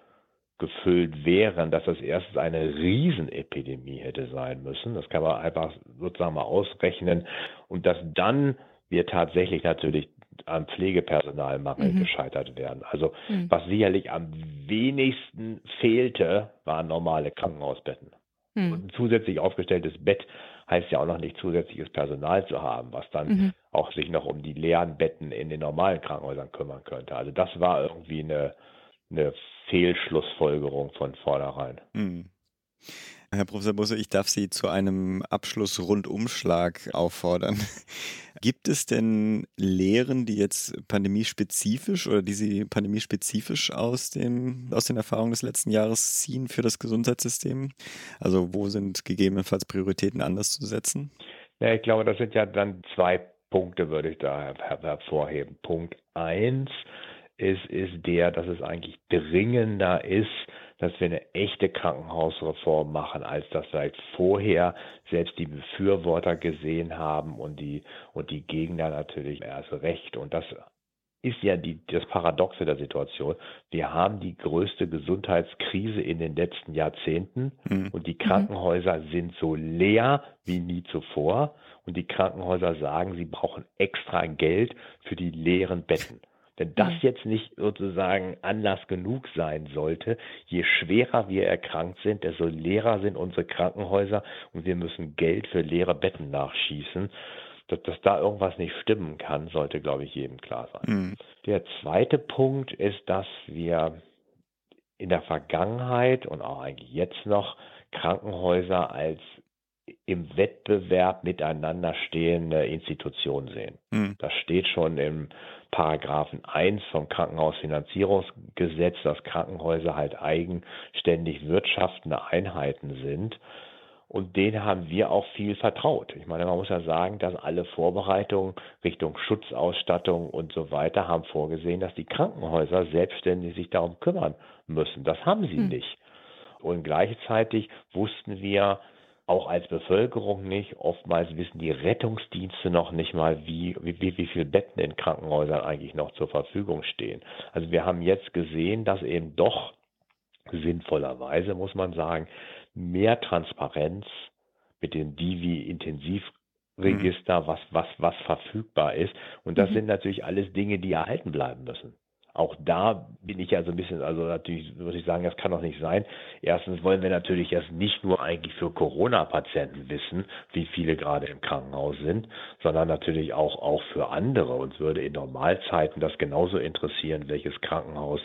gefüllt wären, dass das erstens eine Riesenepidemie hätte sein müssen. Das kann man einfach sozusagen mal ausrechnen. Und dass dann wir tatsächlich natürlich am Pflegepersonalmangel mhm. gescheitert werden. Also mhm. was sicherlich am wenigsten fehlte, waren normale Krankenhausbetten. Mhm. Und ein zusätzlich aufgestelltes Bett heißt ja auch noch nicht zusätzliches Personal zu haben, was dann mhm. auch sich noch um die leeren Betten in den normalen Krankenhäusern kümmern könnte. Also das war irgendwie eine, eine Fehlschlussfolgerung von vornherein. Hm. Herr Professor Busse, ich darf Sie zu einem Abschluss-Rundumschlag auffordern. [LAUGHS] Gibt es denn Lehren, die jetzt pandemiespezifisch oder die Sie pandemiespezifisch aus, dem, aus den Erfahrungen des letzten Jahres ziehen für das Gesundheitssystem? Also wo sind gegebenenfalls Prioritäten anders zu setzen? Ja, ich glaube, das sind ja dann zwei Punkte, würde ich da hervorheben. Punkt eins, ist, ist der, dass es eigentlich dringender ist, dass wir eine echte Krankenhausreform machen, als das vielleicht vorher selbst die Befürworter gesehen haben und die, und die Gegner natürlich erst recht. Und das ist ja die, das Paradoxe der Situation. Wir haben die größte Gesundheitskrise in den letzten Jahrzehnten mhm. und die Krankenhäuser sind so leer wie nie zuvor. Und die Krankenhäuser sagen, sie brauchen extra Geld für die leeren Betten. Wenn das jetzt nicht sozusagen Anlass genug sein sollte, je schwerer wir erkrankt sind, desto leerer sind unsere Krankenhäuser und wir müssen Geld für leere Betten nachschießen. Dass, dass da irgendwas nicht stimmen kann, sollte, glaube ich, jedem klar sein. Mhm. Der zweite Punkt ist, dass wir in der Vergangenheit und auch eigentlich jetzt noch Krankenhäuser als im Wettbewerb miteinander stehende Institutionen sehen. Mhm. Das steht schon im Paragraphen 1 vom Krankenhausfinanzierungsgesetz, dass Krankenhäuser halt eigenständig wirtschaftende Einheiten sind. Und denen haben wir auch viel vertraut. Ich meine, man muss ja sagen, dass alle Vorbereitungen Richtung Schutzausstattung und so weiter haben vorgesehen, dass die Krankenhäuser selbstständig sich darum kümmern müssen. Das haben sie hm. nicht. Und gleichzeitig wussten wir, auch als Bevölkerung nicht. Oftmals wissen die Rettungsdienste noch nicht mal, wie, wie, wie viele Betten in Krankenhäusern eigentlich noch zur Verfügung stehen. Also wir haben jetzt gesehen, dass eben doch sinnvollerweise, muss man sagen, mehr Transparenz mit dem Divi-Intensivregister, mhm. was, was, was verfügbar ist. Und das mhm. sind natürlich alles Dinge, die erhalten bleiben müssen auch da bin ich ja so ein bisschen, also natürlich würde ich sagen, das kann doch nicht sein. Erstens wollen wir natürlich erst nicht nur eigentlich für Corona-Patienten wissen, wie viele gerade im Krankenhaus sind, sondern natürlich auch, auch für andere. Uns würde in Normalzeiten das genauso interessieren, welches Krankenhaus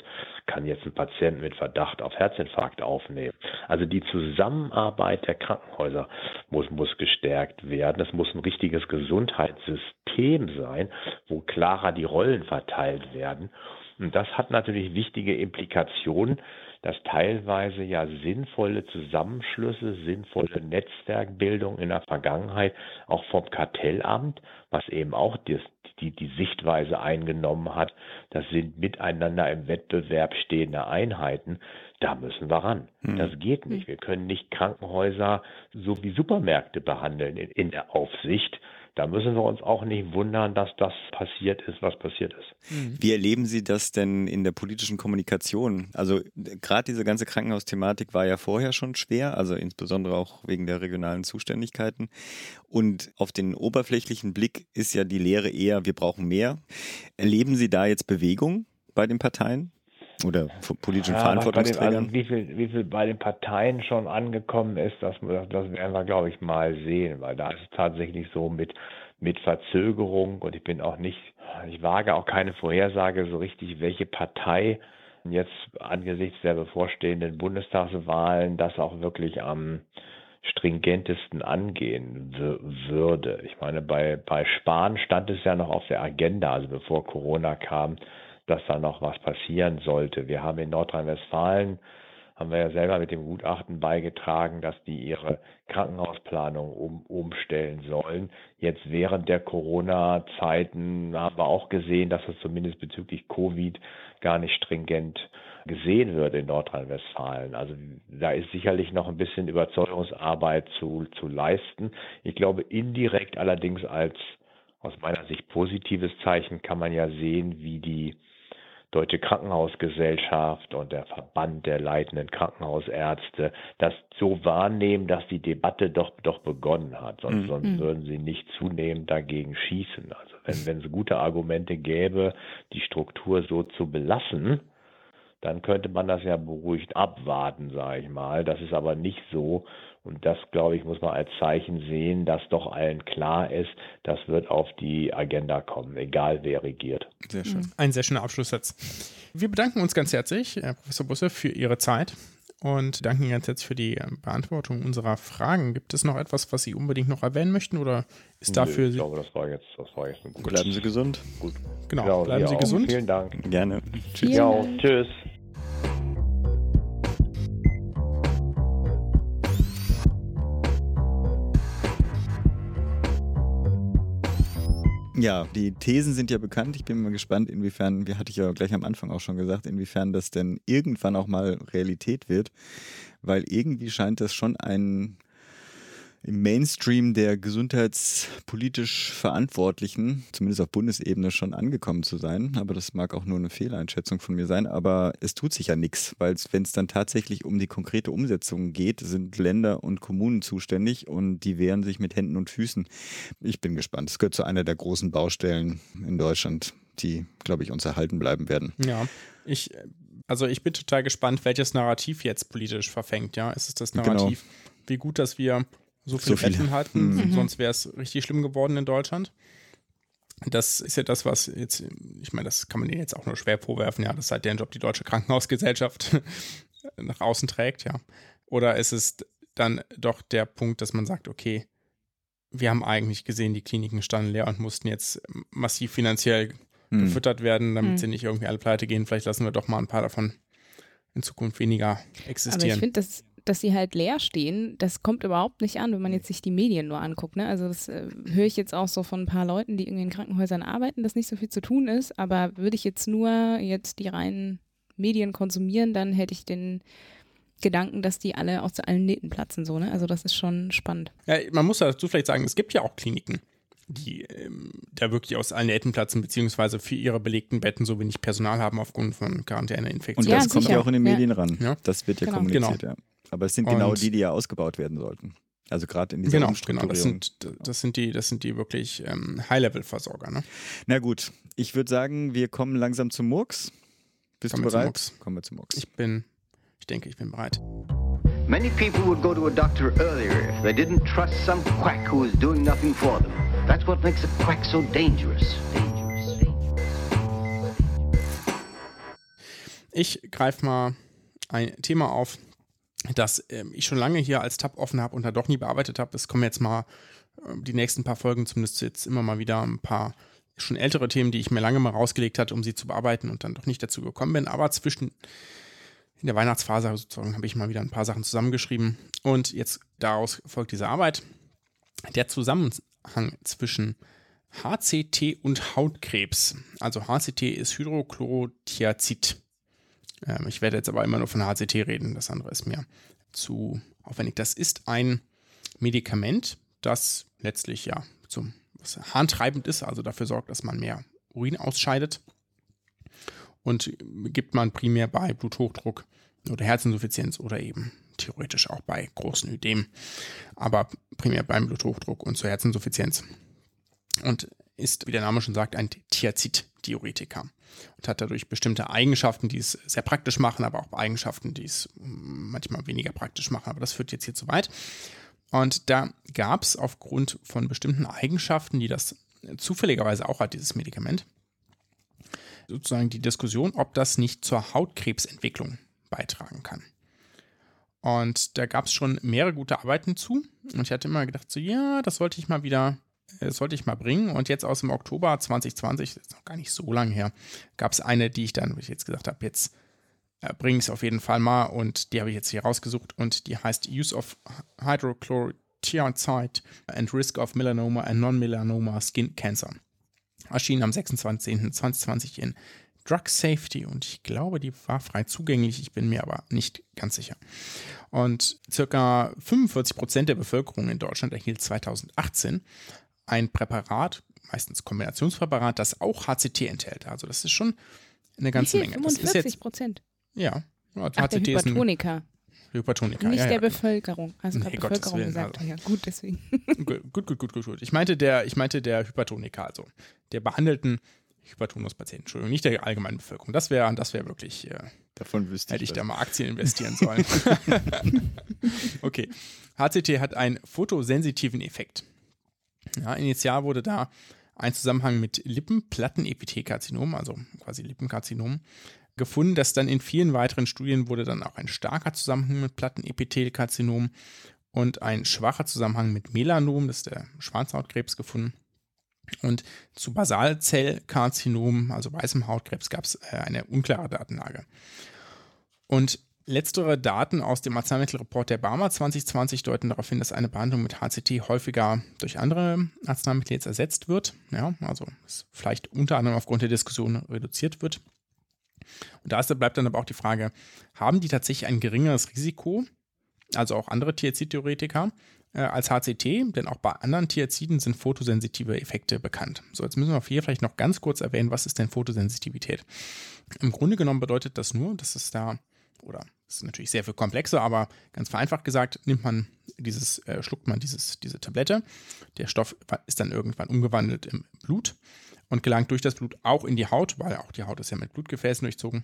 kann jetzt einen Patienten mit Verdacht auf Herzinfarkt aufnehmen. Also die Zusammenarbeit der Krankenhäuser muss, muss gestärkt werden. Es muss ein richtiges Gesundheitssystem sein, wo klarer die Rollen verteilt werden. Und das hat natürlich wichtige Implikationen, dass teilweise ja sinnvolle Zusammenschlüsse, sinnvolle Netzwerkbildung in der Vergangenheit auch vom Kartellamt, was eben auch die, die, die Sichtweise eingenommen hat, das sind miteinander im Wettbewerb stehende Einheiten, da müssen wir ran. Hm. Das geht nicht. Wir können nicht Krankenhäuser so wie Supermärkte behandeln in, in der Aufsicht da müssen wir uns auch nicht wundern, dass das passiert ist, was passiert ist. Mhm. Wie erleben Sie das denn in der politischen Kommunikation? Also gerade diese ganze Krankenhausthematik war ja vorher schon schwer, also insbesondere auch wegen der regionalen Zuständigkeiten. Und auf den oberflächlichen Blick ist ja die Lehre eher, wir brauchen mehr. Erleben Sie da jetzt Bewegung bei den Parteien? Oder politischen ja, Verantwortungsträgern? Also wie, viel, wie viel bei den Parteien schon angekommen ist, das, das werden wir, glaube ich, mal sehen, weil da ist es tatsächlich so mit, mit Verzögerung und ich bin auch nicht, ich wage auch keine Vorhersage so richtig, welche Partei jetzt angesichts der bevorstehenden Bundestagswahlen das auch wirklich am stringentesten angehen würde. Ich meine, bei, bei Spahn stand es ja noch auf der Agenda, also bevor Corona kam, dass da noch was passieren sollte. Wir haben in Nordrhein-Westfalen haben wir ja selber mit dem Gutachten beigetragen, dass die ihre Krankenhausplanung um, umstellen sollen. Jetzt während der Corona-Zeiten haben wir auch gesehen, dass es zumindest bezüglich Covid gar nicht stringent gesehen wird in Nordrhein-Westfalen. Also da ist sicherlich noch ein bisschen Überzeugungsarbeit zu, zu leisten. Ich glaube, indirekt allerdings als aus meiner Sicht positives Zeichen kann man ja sehen, wie die Deutsche Krankenhausgesellschaft und der Verband der leitenden Krankenhausärzte das so wahrnehmen, dass die Debatte doch, doch begonnen hat. Sonst, mhm. sonst mhm. würden sie nicht zunehmend dagegen schießen. Also wenn, wenn es gute Argumente gäbe, die Struktur so zu belassen, dann könnte man das ja beruhigt abwarten, sage ich mal. Das ist aber nicht so. Und das, glaube ich, muss man als Zeichen sehen, dass doch allen klar ist, das wird auf die Agenda kommen, egal wer regiert. Sehr schön. Mhm. Ein sehr schöner Abschlusssatz. Wir bedanken uns ganz herzlich, Herr Professor Busse, für Ihre Zeit und danken Ihnen ganz herzlich für die Beantwortung unserer Fragen. Gibt es noch etwas, was Sie unbedingt noch erwähnen möchten oder ist dafür Nö, Ich glaube, das war jetzt, das war jetzt ein gut. Bleiben Sie gesund. Gut. Genau, genau bleiben Sie, Sie gesund. Vielen Dank. Gerne. Tschüss. Ja, tschüss. Ja, die Thesen sind ja bekannt. Ich bin mal gespannt, inwiefern, wie hatte ich ja gleich am Anfang auch schon gesagt, inwiefern das denn irgendwann auch mal Realität wird. Weil irgendwie scheint das schon ein im Mainstream der gesundheitspolitisch Verantwortlichen, zumindest auf Bundesebene, schon angekommen zu sein. Aber das mag auch nur eine Fehleinschätzung von mir sein. Aber es tut sich ja nichts, weil wenn es dann tatsächlich um die konkrete Umsetzung geht, sind Länder und Kommunen zuständig und die wehren sich mit Händen und Füßen. Ich bin gespannt. Es gehört zu einer der großen Baustellen in Deutschland, die, glaube ich, uns erhalten bleiben werden. Ja, ich also ich bin total gespannt, welches Narrativ jetzt politisch verfängt. Ja, ist es das genau. Narrativ, genau. wie gut, dass wir so viele, so viele. Betten hatten, mhm. sonst wäre es richtig schlimm geworden in Deutschland. Das ist ja das, was jetzt, ich meine, das kann man denen jetzt auch nur schwer vorwerfen, ja, das ist halt deren Job, die Deutsche Krankenhausgesellschaft [LAUGHS] nach außen trägt, ja. Oder ist es dann doch der Punkt, dass man sagt, okay, wir haben eigentlich gesehen, die Kliniken standen leer und mussten jetzt massiv finanziell hm. gefüttert werden, damit hm. sie nicht irgendwie alle pleite gehen. Vielleicht lassen wir doch mal ein paar davon in Zukunft weniger existieren. Aber ich finde, das dass sie halt leer stehen, das kommt überhaupt nicht an, wenn man jetzt sich die Medien nur anguckt. Ne? Also das äh, höre ich jetzt auch so von ein paar Leuten, die irgendwie in Krankenhäusern arbeiten, dass nicht so viel zu tun ist. Aber würde ich jetzt nur jetzt die reinen Medien konsumieren, dann hätte ich den Gedanken, dass die alle aus allen Nähten platzen. So, ne? Also das ist schon spannend. Ja, man muss dazu vielleicht sagen, es gibt ja auch Kliniken, die ähm, da wirklich aus allen Nähten platzen, beziehungsweise für ihre belegten Betten so wenig Personal haben aufgrund von Quarantäneinfektionen. Und das ja, kommt ja auch in den Medien ja. ran. Ja. Das wird ja genau. kommuniziert, genau. ja. Aber es sind genau und genau die, die ja ausgebaut werden sollten. Also gerade in dieser genau, genau, das sind, das sind die, das sind die wirklich ähm, High-Level-Versorger. Ne? Na gut, ich würde sagen, wir kommen langsam zum Murks. Bist kommen du bereit? Zum Kommen wir zum Murks. Ich bin, ich denke, ich bin bereit. Many people would go to a doctor earlier if they didn't trust some quack who is doing nothing for them. That's what makes a quack so dangerous. dangerous. Ich greife mal ein Thema auf, das äh, ich schon lange hier als Tab offen habe und da doch nie bearbeitet habe. Es kommen jetzt mal äh, die nächsten paar Folgen, zumindest jetzt immer mal wieder ein paar schon ältere Themen, die ich mir lange mal rausgelegt hatte, um sie zu bearbeiten und dann doch nicht dazu gekommen bin. Aber zwischen in der Weihnachtsphase sozusagen habe ich mal wieder ein paar Sachen zusammengeschrieben und jetzt daraus folgt diese Arbeit. Der Zusammenhang zwischen HCT und Hautkrebs. Also HCT ist Hydrochlorothiazid. Ähm, ich werde jetzt aber immer nur von HCT reden, das andere ist mir zu aufwendig. Das ist ein Medikament, das letztlich ja zum was harntreibend ist, also dafür sorgt, dass man mehr Urin ausscheidet und gibt man primär bei Bluthochdruck oder Herzinsuffizienz oder eben theoretisch auch bei großen Ödemen, aber primär beim Bluthochdruck und zur Herzinsuffizienz. Und ist, wie der Name schon sagt, ein Thiazid-Diuretiker und hat dadurch bestimmte Eigenschaften, die es sehr praktisch machen, aber auch Eigenschaften, die es manchmal weniger praktisch machen. Aber das führt jetzt hier zu weit. Und da gab es aufgrund von bestimmten Eigenschaften, die das zufälligerweise auch hat, dieses Medikament, sozusagen die Diskussion, ob das nicht zur Hautkrebsentwicklung beitragen kann. Und da gab es schon mehrere gute Arbeiten zu. Und ich hatte immer gedacht, so, ja, das sollte ich mal wieder, sollte ich mal bringen. Und jetzt aus dem Oktober 2020, das ist noch gar nicht so lange her, gab es eine, die ich dann, wie ich jetzt gesagt habe, jetzt äh, bringe ich es auf jeden Fall mal. Und die habe ich jetzt hier rausgesucht. Und die heißt Use of Hydrochlorothiazide and Risk of Melanoma and Non-Melanoma Skin Cancer. Erschien am 26.10.2020 in Drug Safety und ich glaube, die war frei zugänglich, ich bin mir aber nicht ganz sicher. Und circa 45 Prozent der Bevölkerung in Deutschland erhielt 2018 ein Präparat, meistens Kombinationspräparat, das auch HCT enthält. Also das ist schon eine ganze Wie viel? Menge. 45 Prozent? Ja. Ach, der Hypertoniker. Hypertoniker. Nicht ja, der ja. Bevölkerung. Also Nee, Bevölkerung Willen, gesagt. also. Ja, gut, deswegen. [LAUGHS] Gut, gut, gut, gut, gut. Ich meinte der, ich meinte der Hypertoniker, also der behandelten Hypertonuspatienten, Entschuldigung, nicht der allgemeinen Bevölkerung. Das wäre, das wäre wirklich, äh, Davon wüsste hätte ich was. da mal Aktien investieren sollen. [LAUGHS] [LAUGHS] okay. HCT hat einen photosensitiven Effekt. Ja, initial wurde da ein Zusammenhang mit Lippenplattenepithelkarzinom, also quasi Lippenkarzinom, gefunden, dass dann in vielen weiteren Studien wurde dann auch ein starker Zusammenhang mit Plattenepithelkarzinom und ein schwacher Zusammenhang mit Melanom, das ist der Schwanzhautkrebs, gefunden. Und zu Basalzellkarzinom, also weißem Hautkrebs, gab es äh, eine unklare Datenlage. Und letztere Daten aus dem Arzneimittelreport der Barmer 2020 deuten darauf hin, dass eine Behandlung mit HCT häufiger durch andere Arzneimittel jetzt ersetzt wird. Ja, also es vielleicht unter anderem aufgrund der Diskussion reduziert wird. Und da bleibt dann aber auch die Frage, haben die tatsächlich ein geringeres Risiko, also auch andere Thiazid-Theoretiker, äh, als HCT? Denn auch bei anderen Thiaziden sind photosensitive Effekte bekannt. So, jetzt müssen wir hier vielleicht noch ganz kurz erwähnen, was ist denn Photosensitivität? Im Grunde genommen bedeutet das nur, dass es da, oder das ist natürlich sehr viel komplexer, aber ganz vereinfacht gesagt, nimmt man dieses, äh, schluckt man dieses, diese Tablette. Der Stoff ist dann irgendwann umgewandelt im Blut und gelangt durch das Blut auch in die Haut, weil auch die Haut ist ja mit Blutgefäßen durchzogen.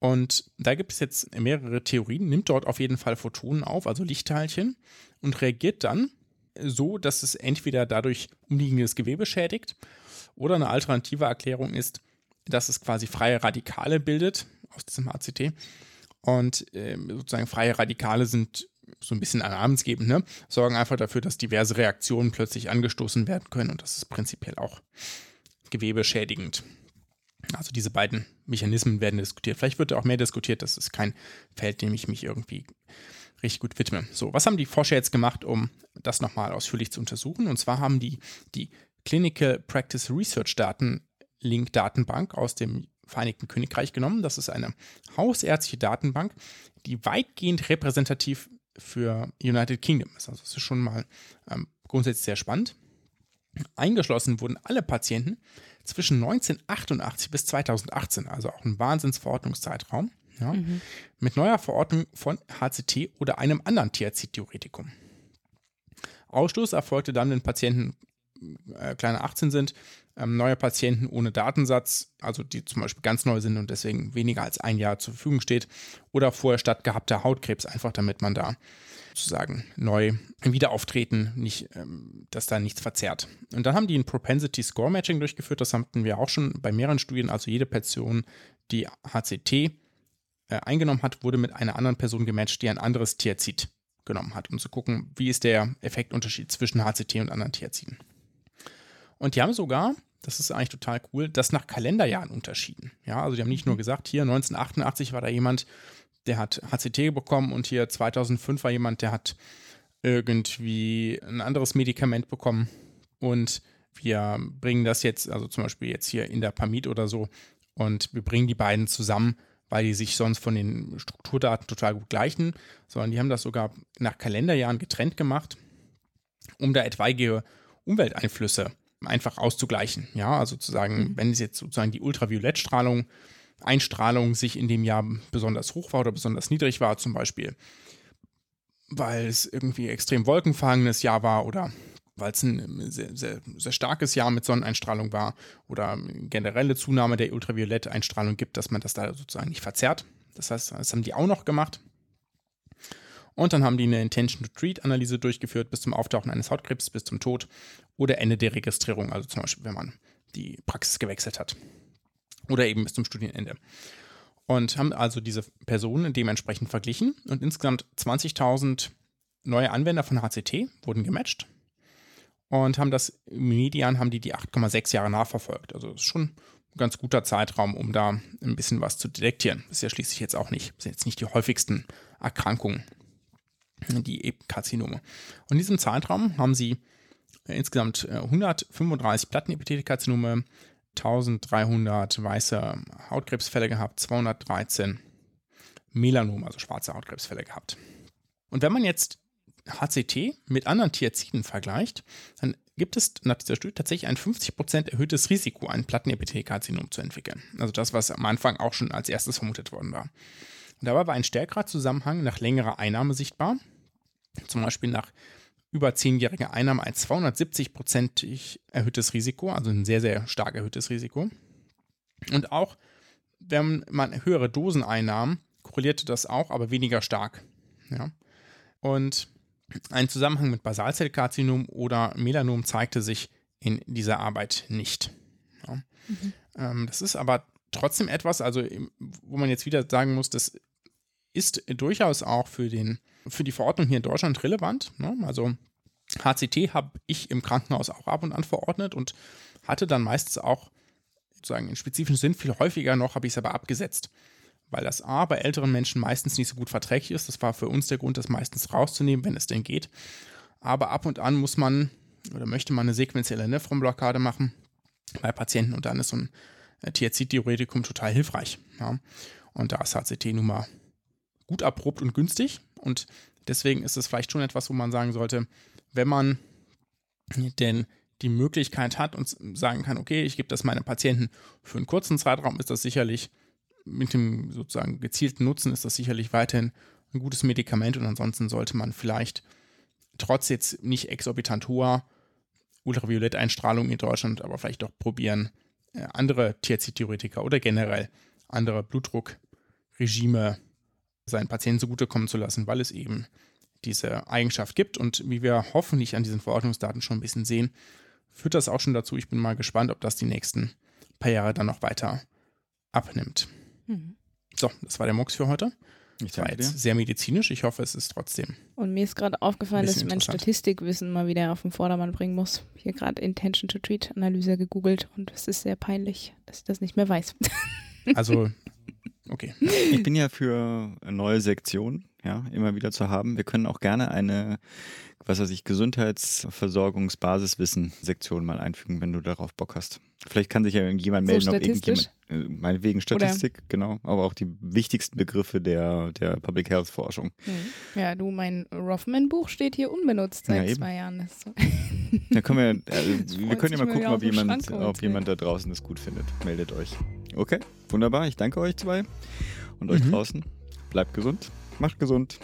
Und da gibt es jetzt mehrere Theorien, nimmt dort auf jeden Fall Photonen auf, also Lichtteilchen, und reagiert dann so, dass es entweder dadurch umliegendes Gewebe schädigt oder eine alternative Erklärung ist, dass es quasi freie Radikale bildet aus diesem ACT. Und ähm, sozusagen freie Radikale sind so ein bisschen namensgebend, ne? sorgen einfach dafür, dass diverse Reaktionen plötzlich angestoßen werden können und das ist prinzipiell auch gewebeschädigend. Also diese beiden Mechanismen werden diskutiert. Vielleicht wird auch mehr diskutiert, das ist kein Feld, dem ich mich irgendwie richtig gut widme. So, was haben die Forscher jetzt gemacht, um das nochmal ausführlich zu untersuchen? Und zwar haben die die Clinical Practice Research Daten Link Datenbank aus dem Vereinigten Königreich genommen. Das ist eine hausärztliche Datenbank, die weitgehend repräsentativ für United Kingdom ist. Also das ist schon mal ähm, grundsätzlich sehr spannend. Eingeschlossen wurden alle Patienten zwischen 1988 bis 2018, also auch ein Wahnsinnsverordnungszeitraum, ja, mit neuer Verordnung von HCT oder einem anderen THC-Theoretikum. Ausschluss erfolgte dann, wenn Patienten äh, kleiner 18 sind, ähm, neue Patienten ohne Datensatz, also die zum Beispiel ganz neu sind und deswegen weniger als ein Jahr zur Verfügung steht, oder vorher stattgehabter Hautkrebs, einfach damit man da sozusagen neu wieder auftreten, nicht, ähm, dass da nichts verzerrt. Und dann haben die ein Propensity Score Matching durchgeführt, das hatten wir auch schon bei mehreren Studien, also jede Person, die HCT äh, eingenommen hat, wurde mit einer anderen Person gematcht, die ein anderes Thiazid genommen hat, um zu gucken, wie ist der Effektunterschied zwischen HCT und anderen Thiaziden. Und die haben sogar, das ist eigentlich total cool, das nach Kalenderjahren unterschieden. Ja, also die haben nicht nur gesagt, hier 1988 war da jemand, der hat HCT bekommen und hier 2005 war jemand, der hat irgendwie ein anderes Medikament bekommen. Und wir bringen das jetzt, also zum Beispiel jetzt hier in der Pamid oder so, und wir bringen die beiden zusammen, weil die sich sonst von den Strukturdaten total gut gleichen, sondern die haben das sogar nach Kalenderjahren getrennt gemacht, um da etwaige Umwelteinflüsse einfach auszugleichen. Ja, also zu sagen, wenn es jetzt sozusagen die Ultraviolettstrahlung, Einstrahlung sich in dem Jahr besonders hoch war oder besonders niedrig war, zum Beispiel, weil es irgendwie extrem wolkenverhangenes Jahr war oder weil es ein sehr, sehr, sehr starkes Jahr mit Sonneneinstrahlung war oder generelle Zunahme der Ultravioletteinstrahlung gibt, dass man das da sozusagen nicht verzerrt. Das heißt, das haben die auch noch gemacht. Und dann haben die eine Intention-to-Treat-Analyse durchgeführt bis zum Auftauchen eines Hautkrebs, bis zum Tod oder Ende der Registrierung, also zum Beispiel, wenn man die Praxis gewechselt hat. Oder eben bis zum Studienende. Und haben also diese Personen dementsprechend verglichen und insgesamt 20.000 neue Anwender von HCT wurden gematcht und haben das Median haben die die 8,6 Jahre nachverfolgt. Also das ist schon ein ganz guter Zeitraum, um da ein bisschen was zu detektieren. Das ist ja schließlich jetzt auch nicht, sind jetzt nicht die häufigsten Erkrankungen, die Karzinome. Und in diesem Zeitraum haben sie insgesamt 135 Plattenepithelkarzinome, 1300 weiße Hautkrebsfälle gehabt, 213 Melanom, also schwarze Hautkrebsfälle gehabt. Und wenn man jetzt HCT mit anderen Thiaziden vergleicht, dann gibt es nach dieser Studie tatsächlich ein 50% erhöhtes Risiko, ein Plattenepithelkarzinom zu entwickeln. Also das, was am Anfang auch schon als erstes vermutet worden war. Und dabei war ein stärkerer Zusammenhang nach längerer Einnahme sichtbar. Zum Beispiel nach über zehnjähriger Einnahme ein 270-prozentig erhöhtes Risiko, also ein sehr, sehr stark erhöhtes Risiko. Und auch, wenn man höhere Dosen einnahm, korrelierte das auch, aber weniger stark. Ja. Und ein Zusammenhang mit Basalzellkarzinom oder Melanom zeigte sich in dieser Arbeit nicht. Ja. Mhm. Ähm, das ist aber trotzdem etwas, also wo man jetzt wieder sagen muss, das ist durchaus auch für, den, für die Verordnung hier in Deutschland relevant. Ne? Also HCT habe ich im Krankenhaus auch ab und an verordnet und hatte dann meistens auch sozusagen in spezifischen Sinn viel häufiger noch, habe ich es aber abgesetzt weil das A bei älteren Menschen meistens nicht so gut verträglich ist. Das war für uns der Grund, das meistens rauszunehmen, wenn es denn geht. Aber ab und an muss man oder möchte man eine sequenzielle Nephronblockade machen bei Patienten und dann ist so ein äh, THC-Diuretikum total hilfreich. Ja. Und da ist HCT nun mal gut erprobt und günstig. Und deswegen ist es vielleicht schon etwas, wo man sagen sollte, wenn man denn die Möglichkeit hat und sagen kann, okay, ich gebe das meinen Patienten für einen kurzen Zeitraum, ist das sicherlich mit dem sozusagen gezielten Nutzen ist das sicherlich weiterhin ein gutes Medikament. Und ansonsten sollte man vielleicht trotz jetzt nicht exorbitant hoher Ultravioletteinstrahlung in Deutschland, aber vielleicht doch probieren, äh, andere THC-Theoretiker oder generell andere Blutdruckregime seinen Patienten zugutekommen zu lassen, weil es eben diese Eigenschaft gibt. Und wie wir hoffentlich an diesen Verordnungsdaten schon ein bisschen sehen, führt das auch schon dazu. Ich bin mal gespannt, ob das die nächsten paar Jahre dann noch weiter abnimmt. Mhm. So, das war der Mux für heute. Ich war jetzt dir. sehr medizinisch. Ich hoffe, es ist trotzdem. Und mir ist gerade aufgefallen, dass ich mein Statistikwissen mal wieder auf den Vordermann bringen muss. Hier gerade Intention to Treat Analyse gegoogelt und es ist sehr peinlich, dass ich das nicht mehr weiß. [LAUGHS] Also, okay. Ich bin ja für neue Sektionen, ja, immer wieder zu haben. Wir können auch gerne eine, was weiß ich, Gesundheitsversorgungsbasiswissen-Sektion mal einfügen, wenn du darauf Bock hast. Vielleicht kann sich ja irgendjemand melden, so ob irgendjemand, äh, meinetwegen Statistik, Oder? genau, aber auch die wichtigsten Begriffe der, der Public Health Forschung. Mhm. Ja, du, mein Rothman-Buch steht hier unbenutzt seit ja, zwei Jahren. So. [LAUGHS] Da können wir, also, wir können ja mal gucken, ob jemand, ob jemand da draußen das gut findet. Meldet euch. Okay, wunderbar. Ich danke euch zwei und mhm. euch draußen. Bleibt gesund, macht gesund.